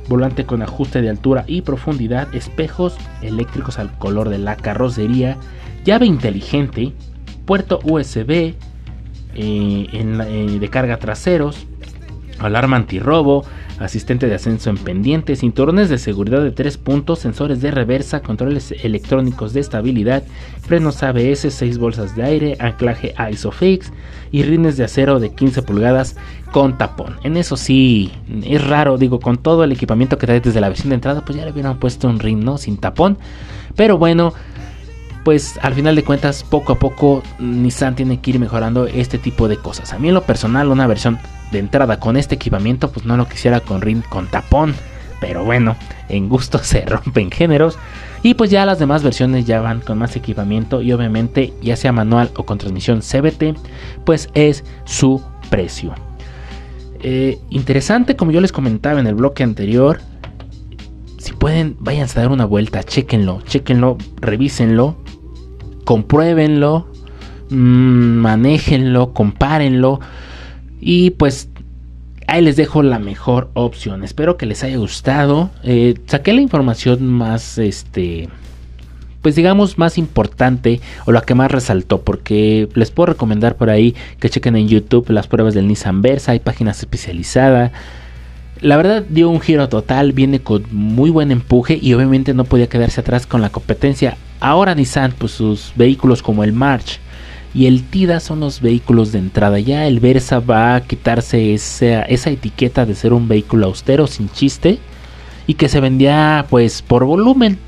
volante con ajuste de altura y profundidad, espejos eléctricos al color de la carrocería, llave inteligente, puerto USB eh, en eh, de carga traseros, alarma antirrobo, asistente de ascenso en pendiente, cinturones de seguridad de 3 puntos, sensores de reversa, controles electrónicos de estabilidad, frenos ABS, 6 bolsas de aire, anclaje ISOFIX y rines de acero de 15 pulgadas con tapón. En eso sí, es raro, digo, con todo el equipamiento que trae desde la versión de entrada, pues ya le hubieran puesto un rin, ¿no? Sin tapón. Pero bueno, pues al final de cuentas, poco a poco Nissan tiene que ir mejorando este tipo de cosas. A mí en lo personal, una versión de entrada con este equipamiento, pues no lo quisiera con rin con tapón. Pero bueno, en gusto se rompen géneros. Y pues ya las demás versiones ya van con más equipamiento y obviamente ya sea manual o con transmisión CBT, pues es su precio. Eh, interesante, como yo les comentaba en el bloque anterior, si pueden, váyanse a dar una vuelta, chequenlo, chequenlo, revísenlo, compruébenlo, mm, manéjenlo, compárenlo y pues ahí les dejo la mejor opción. Espero que les haya gustado. Eh, saqué la información más, este, pues digamos más importante o la que más resaltó porque les puedo recomendar por ahí que chequen en YouTube las pruebas del Nissan Versa, hay páginas especializadas. La verdad dio un giro total, viene con muy buen empuje y obviamente no podía quedarse atrás con la competencia. Ahora Nissan, pues sus vehículos como el March y el TIDA son los vehículos de entrada. Ya el Versa va a quitarse esa, etiqueta de ser un vehículo austero sin chiste y que se vendía pues por volumen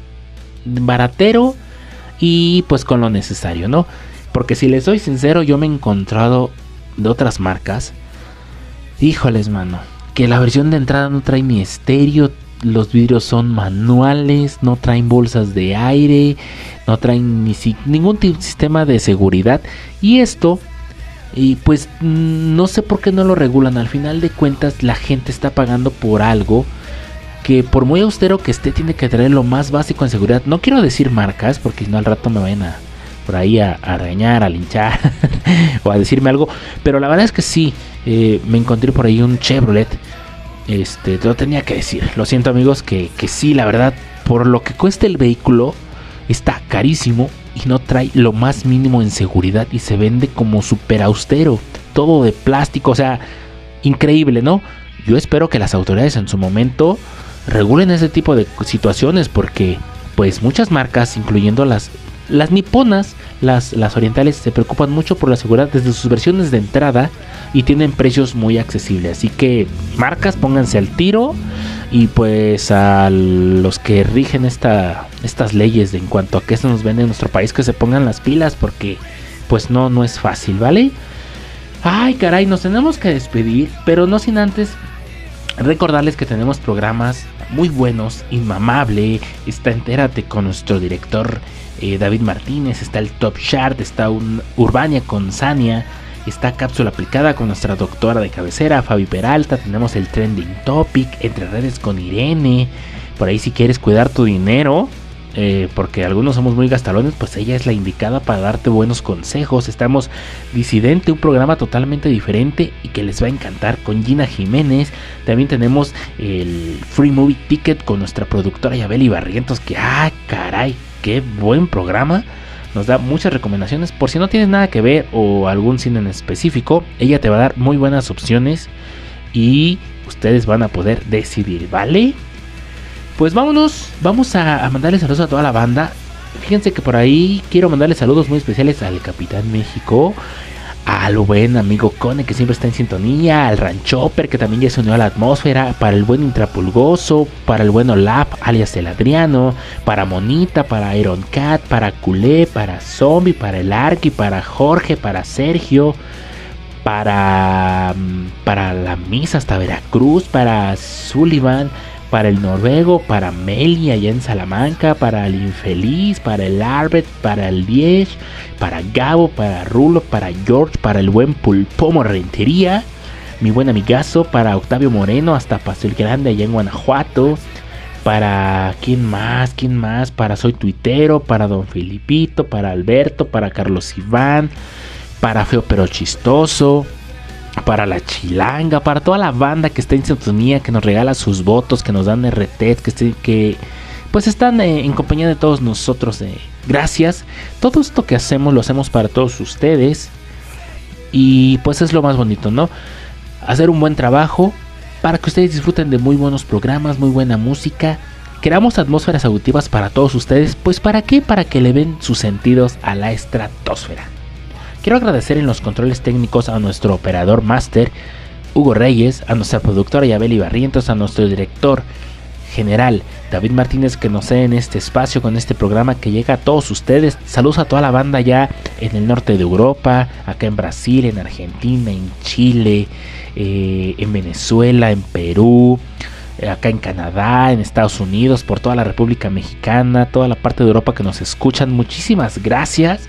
baratero y pues con lo necesario, ¿no? Porque si les soy sincero, yo me he encontrado de otras marcas. Híjoles, mano. Que la versión de entrada no trae ni estéreo. Los vidrios son manuales. No traen bolsas de aire. No traen ni ningún sistema de seguridad. Y esto. Y pues mm, no sé por qué no lo regulan. Al final de cuentas la gente está pagando por algo que por muy austero que esté tiene que traer lo más básico en seguridad. No quiero decir marcas porque no al rato me vayan a por ahí a, a a linchar o a decirme algo. Pero la verdad es que sí, eh, me encontré por ahí un Chevrolet. Este, te lo tenía que decir. Lo siento amigos, que, que sí, la verdad, por lo que cuesta el vehículo, está carísimo y no trae lo más mínimo en seguridad y se vende como súper austero. Todo de plástico, o sea, increíble, ¿no? Yo espero que las autoridades en su momento regulen ese tipo de situaciones porque pues muchas marcas, incluyendo las las niponas, las, las orientales, se preocupan mucho por la seguridad desde sus versiones de entrada y tienen precios muy accesibles. Así que marcas, pónganse al tiro y pues a los que rigen esta, estas leyes en cuanto a qué se nos vende en nuestro país, que se pongan las pilas porque pues no, no es fácil, ¿vale? Ay, caray, nos tenemos que despedir, pero no sin antes recordarles que tenemos programas muy buenos, Inmamable, está Entérate con nuestro director eh, David Martínez, está el Top Chart, está un Urbania con Sania, está Cápsula Aplicada con nuestra doctora de cabecera, Fabi Peralta, tenemos el Trending Topic, Entre Redes con Irene, por ahí si quieres cuidar tu dinero, eh, porque algunos somos muy gastalones, pues ella es la indicada para darte buenos consejos. Estamos Disidente, un programa totalmente diferente y que les va a encantar con Gina Jiménez. También tenemos el Free Movie Ticket con nuestra productora Yabeli Barrientos, que, ah, caray, qué buen programa. Nos da muchas recomendaciones. Por si no tienes nada que ver o algún cine en específico, ella te va a dar muy buenas opciones y ustedes van a poder decidir, ¿vale? Pues vámonos, vamos a, mandarle saludos a toda la banda. Fíjense que por ahí quiero mandarle saludos muy especiales al Capitán México, al buen amigo Cone que siempre está en sintonía, al Ranchoper que también ya se unió a la atmósfera, para el buen Intrapulgoso, para el buen Olaf alias el Adriano, para Monita, para Iron Cat, para Culé, para Zombie, para el Arqui, para Jorge, para Sergio, para, mm, para la misa hasta Veracruz, para Sullivan, para el noruego, para Meli allá en Salamanca, para el infeliz, para el Arbet, para el Diez, para Gabo, para Rulo, para George, para el buen Pulpomo Rentería, mi buen amigazo, para Octavio Moreno, hasta Paseo el Grande allá en Guanajuato, para quién más, quién más, para Soy Tuitero, para Don Filipito, para Alberto, para Carlos Iván, para Feo pero Chistoso, para la chilanga, para toda la banda que está en sintonía, que nos regala sus votos, que nos dan RT, que, que pues están eh, en compañía de todos nosotros. Eh. Gracias. Todo esto que hacemos lo hacemos para todos ustedes. Y pues es lo más bonito, ¿no? Hacer un buen trabajo para que ustedes disfruten de muy buenos programas, muy buena música. Creamos atmósferas auditivas para todos ustedes. Pues para qué? Para que le ven sus sentidos a la estratosfera. Quiero agradecer en los controles técnicos a nuestro operador máster, Hugo Reyes, a nuestra productora Yabeli Barrientos, a nuestro director general, David Martínez, que nos sé en este espacio con este programa que llega a todos ustedes. Saludos a toda la banda ya en el norte de Europa, acá en Brasil, en Argentina, en Chile, eh, en Venezuela, en Perú eh, acá en Canadá, en Estados Unidos, por toda la República Mexicana, toda la parte de Europa que nos escuchan. Muchísimas gracias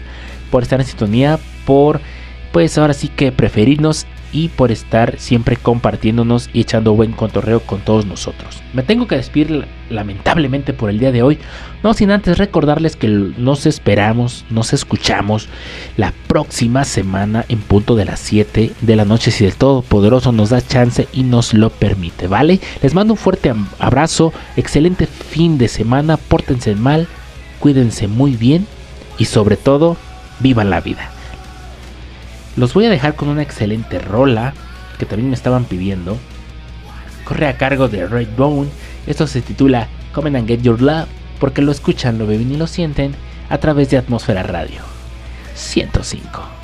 por estar en sintonía, por pues ahora sí que preferirnos y por estar siempre compartiéndonos y echando buen contorreo con todos nosotros. Me tengo que despedir lamentablemente por el día de hoy, no sin antes recordarles que nos esperamos, nos escuchamos la próxima semana en punto de las 7 de la noche si el Todopoderoso nos da chance y nos lo permite, ¿vale? Les mando un fuerte abrazo, excelente fin de semana, pórtense mal, cuídense muy bien y sobre todo, vivan la vida. Los voy a dejar con una excelente rola que también me estaban pidiendo. Corre a cargo de Red Bone. Esto se titula Come and Get Your Love porque lo escuchan, lo beben y lo sienten a través de Atmósfera Radio 105.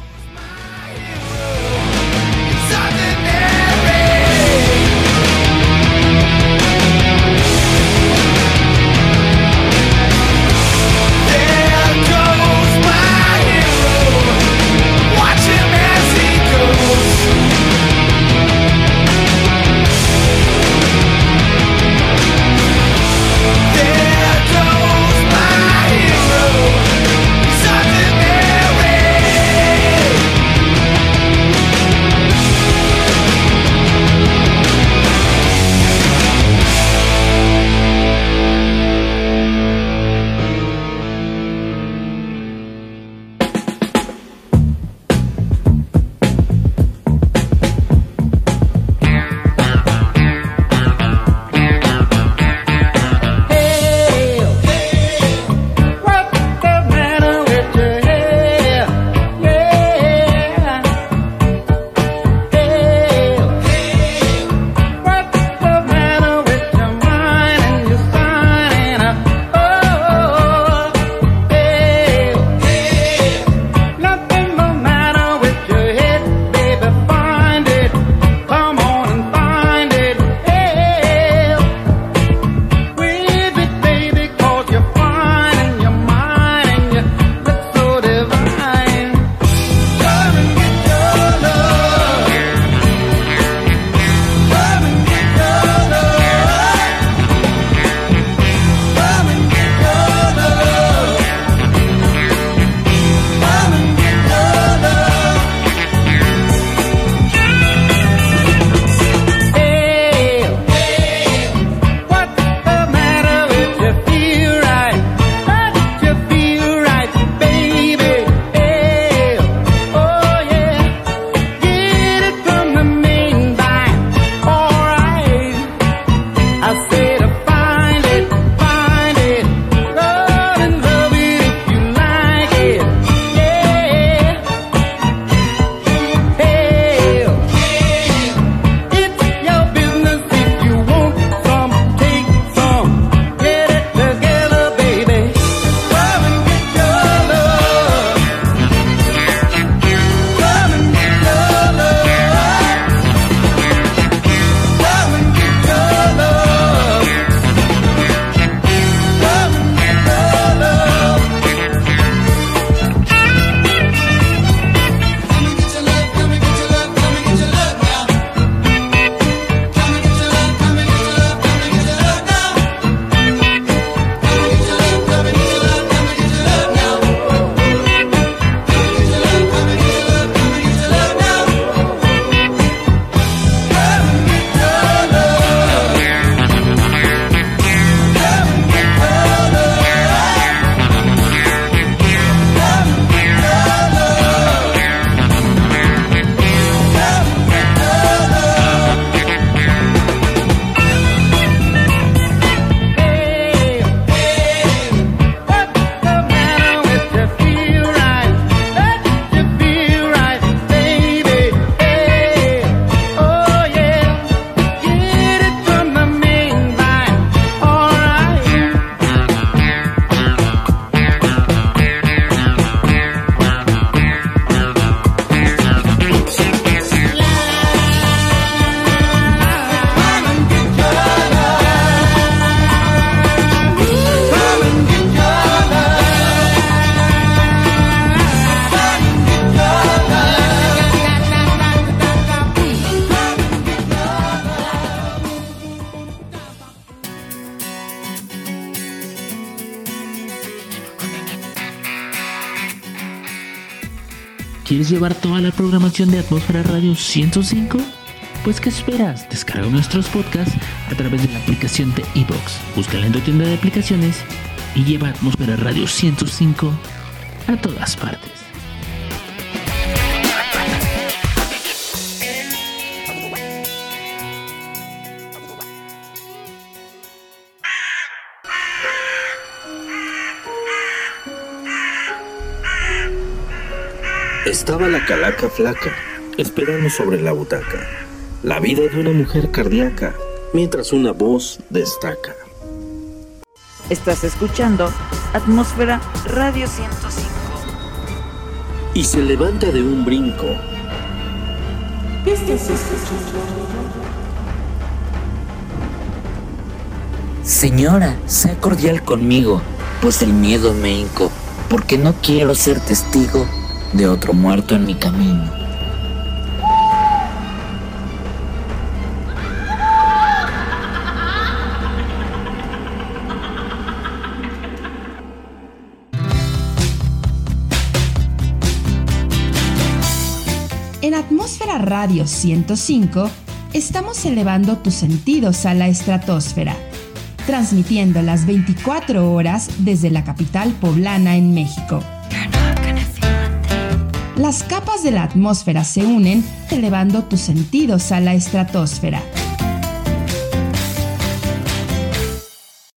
Programación de Atmósfera Radio 105? Pues ¿qué esperas? Descarga nuestros podcasts a través de la aplicación de iBox. Búscala en tu tienda de aplicaciones y lleva Atmósfera Radio 105 a todas partes. Estaba la calaca flaca, esperando sobre la butaca, la vida de una mujer cardíaca, mientras una voz destaca. Estás escuchando Atmósfera Radio 105. Y se levanta de un brinco. Señora, sea cordial conmigo, pues el miedo me hinco, porque no quiero ser testigo de otro muerto en mi camino. En Atmósfera Radio 105 estamos elevando tus sentidos a la estratosfera, transmitiendo las 24 horas desde la capital poblana en México. Las capas de la atmósfera se unen elevando tus sentidos a la estratosfera.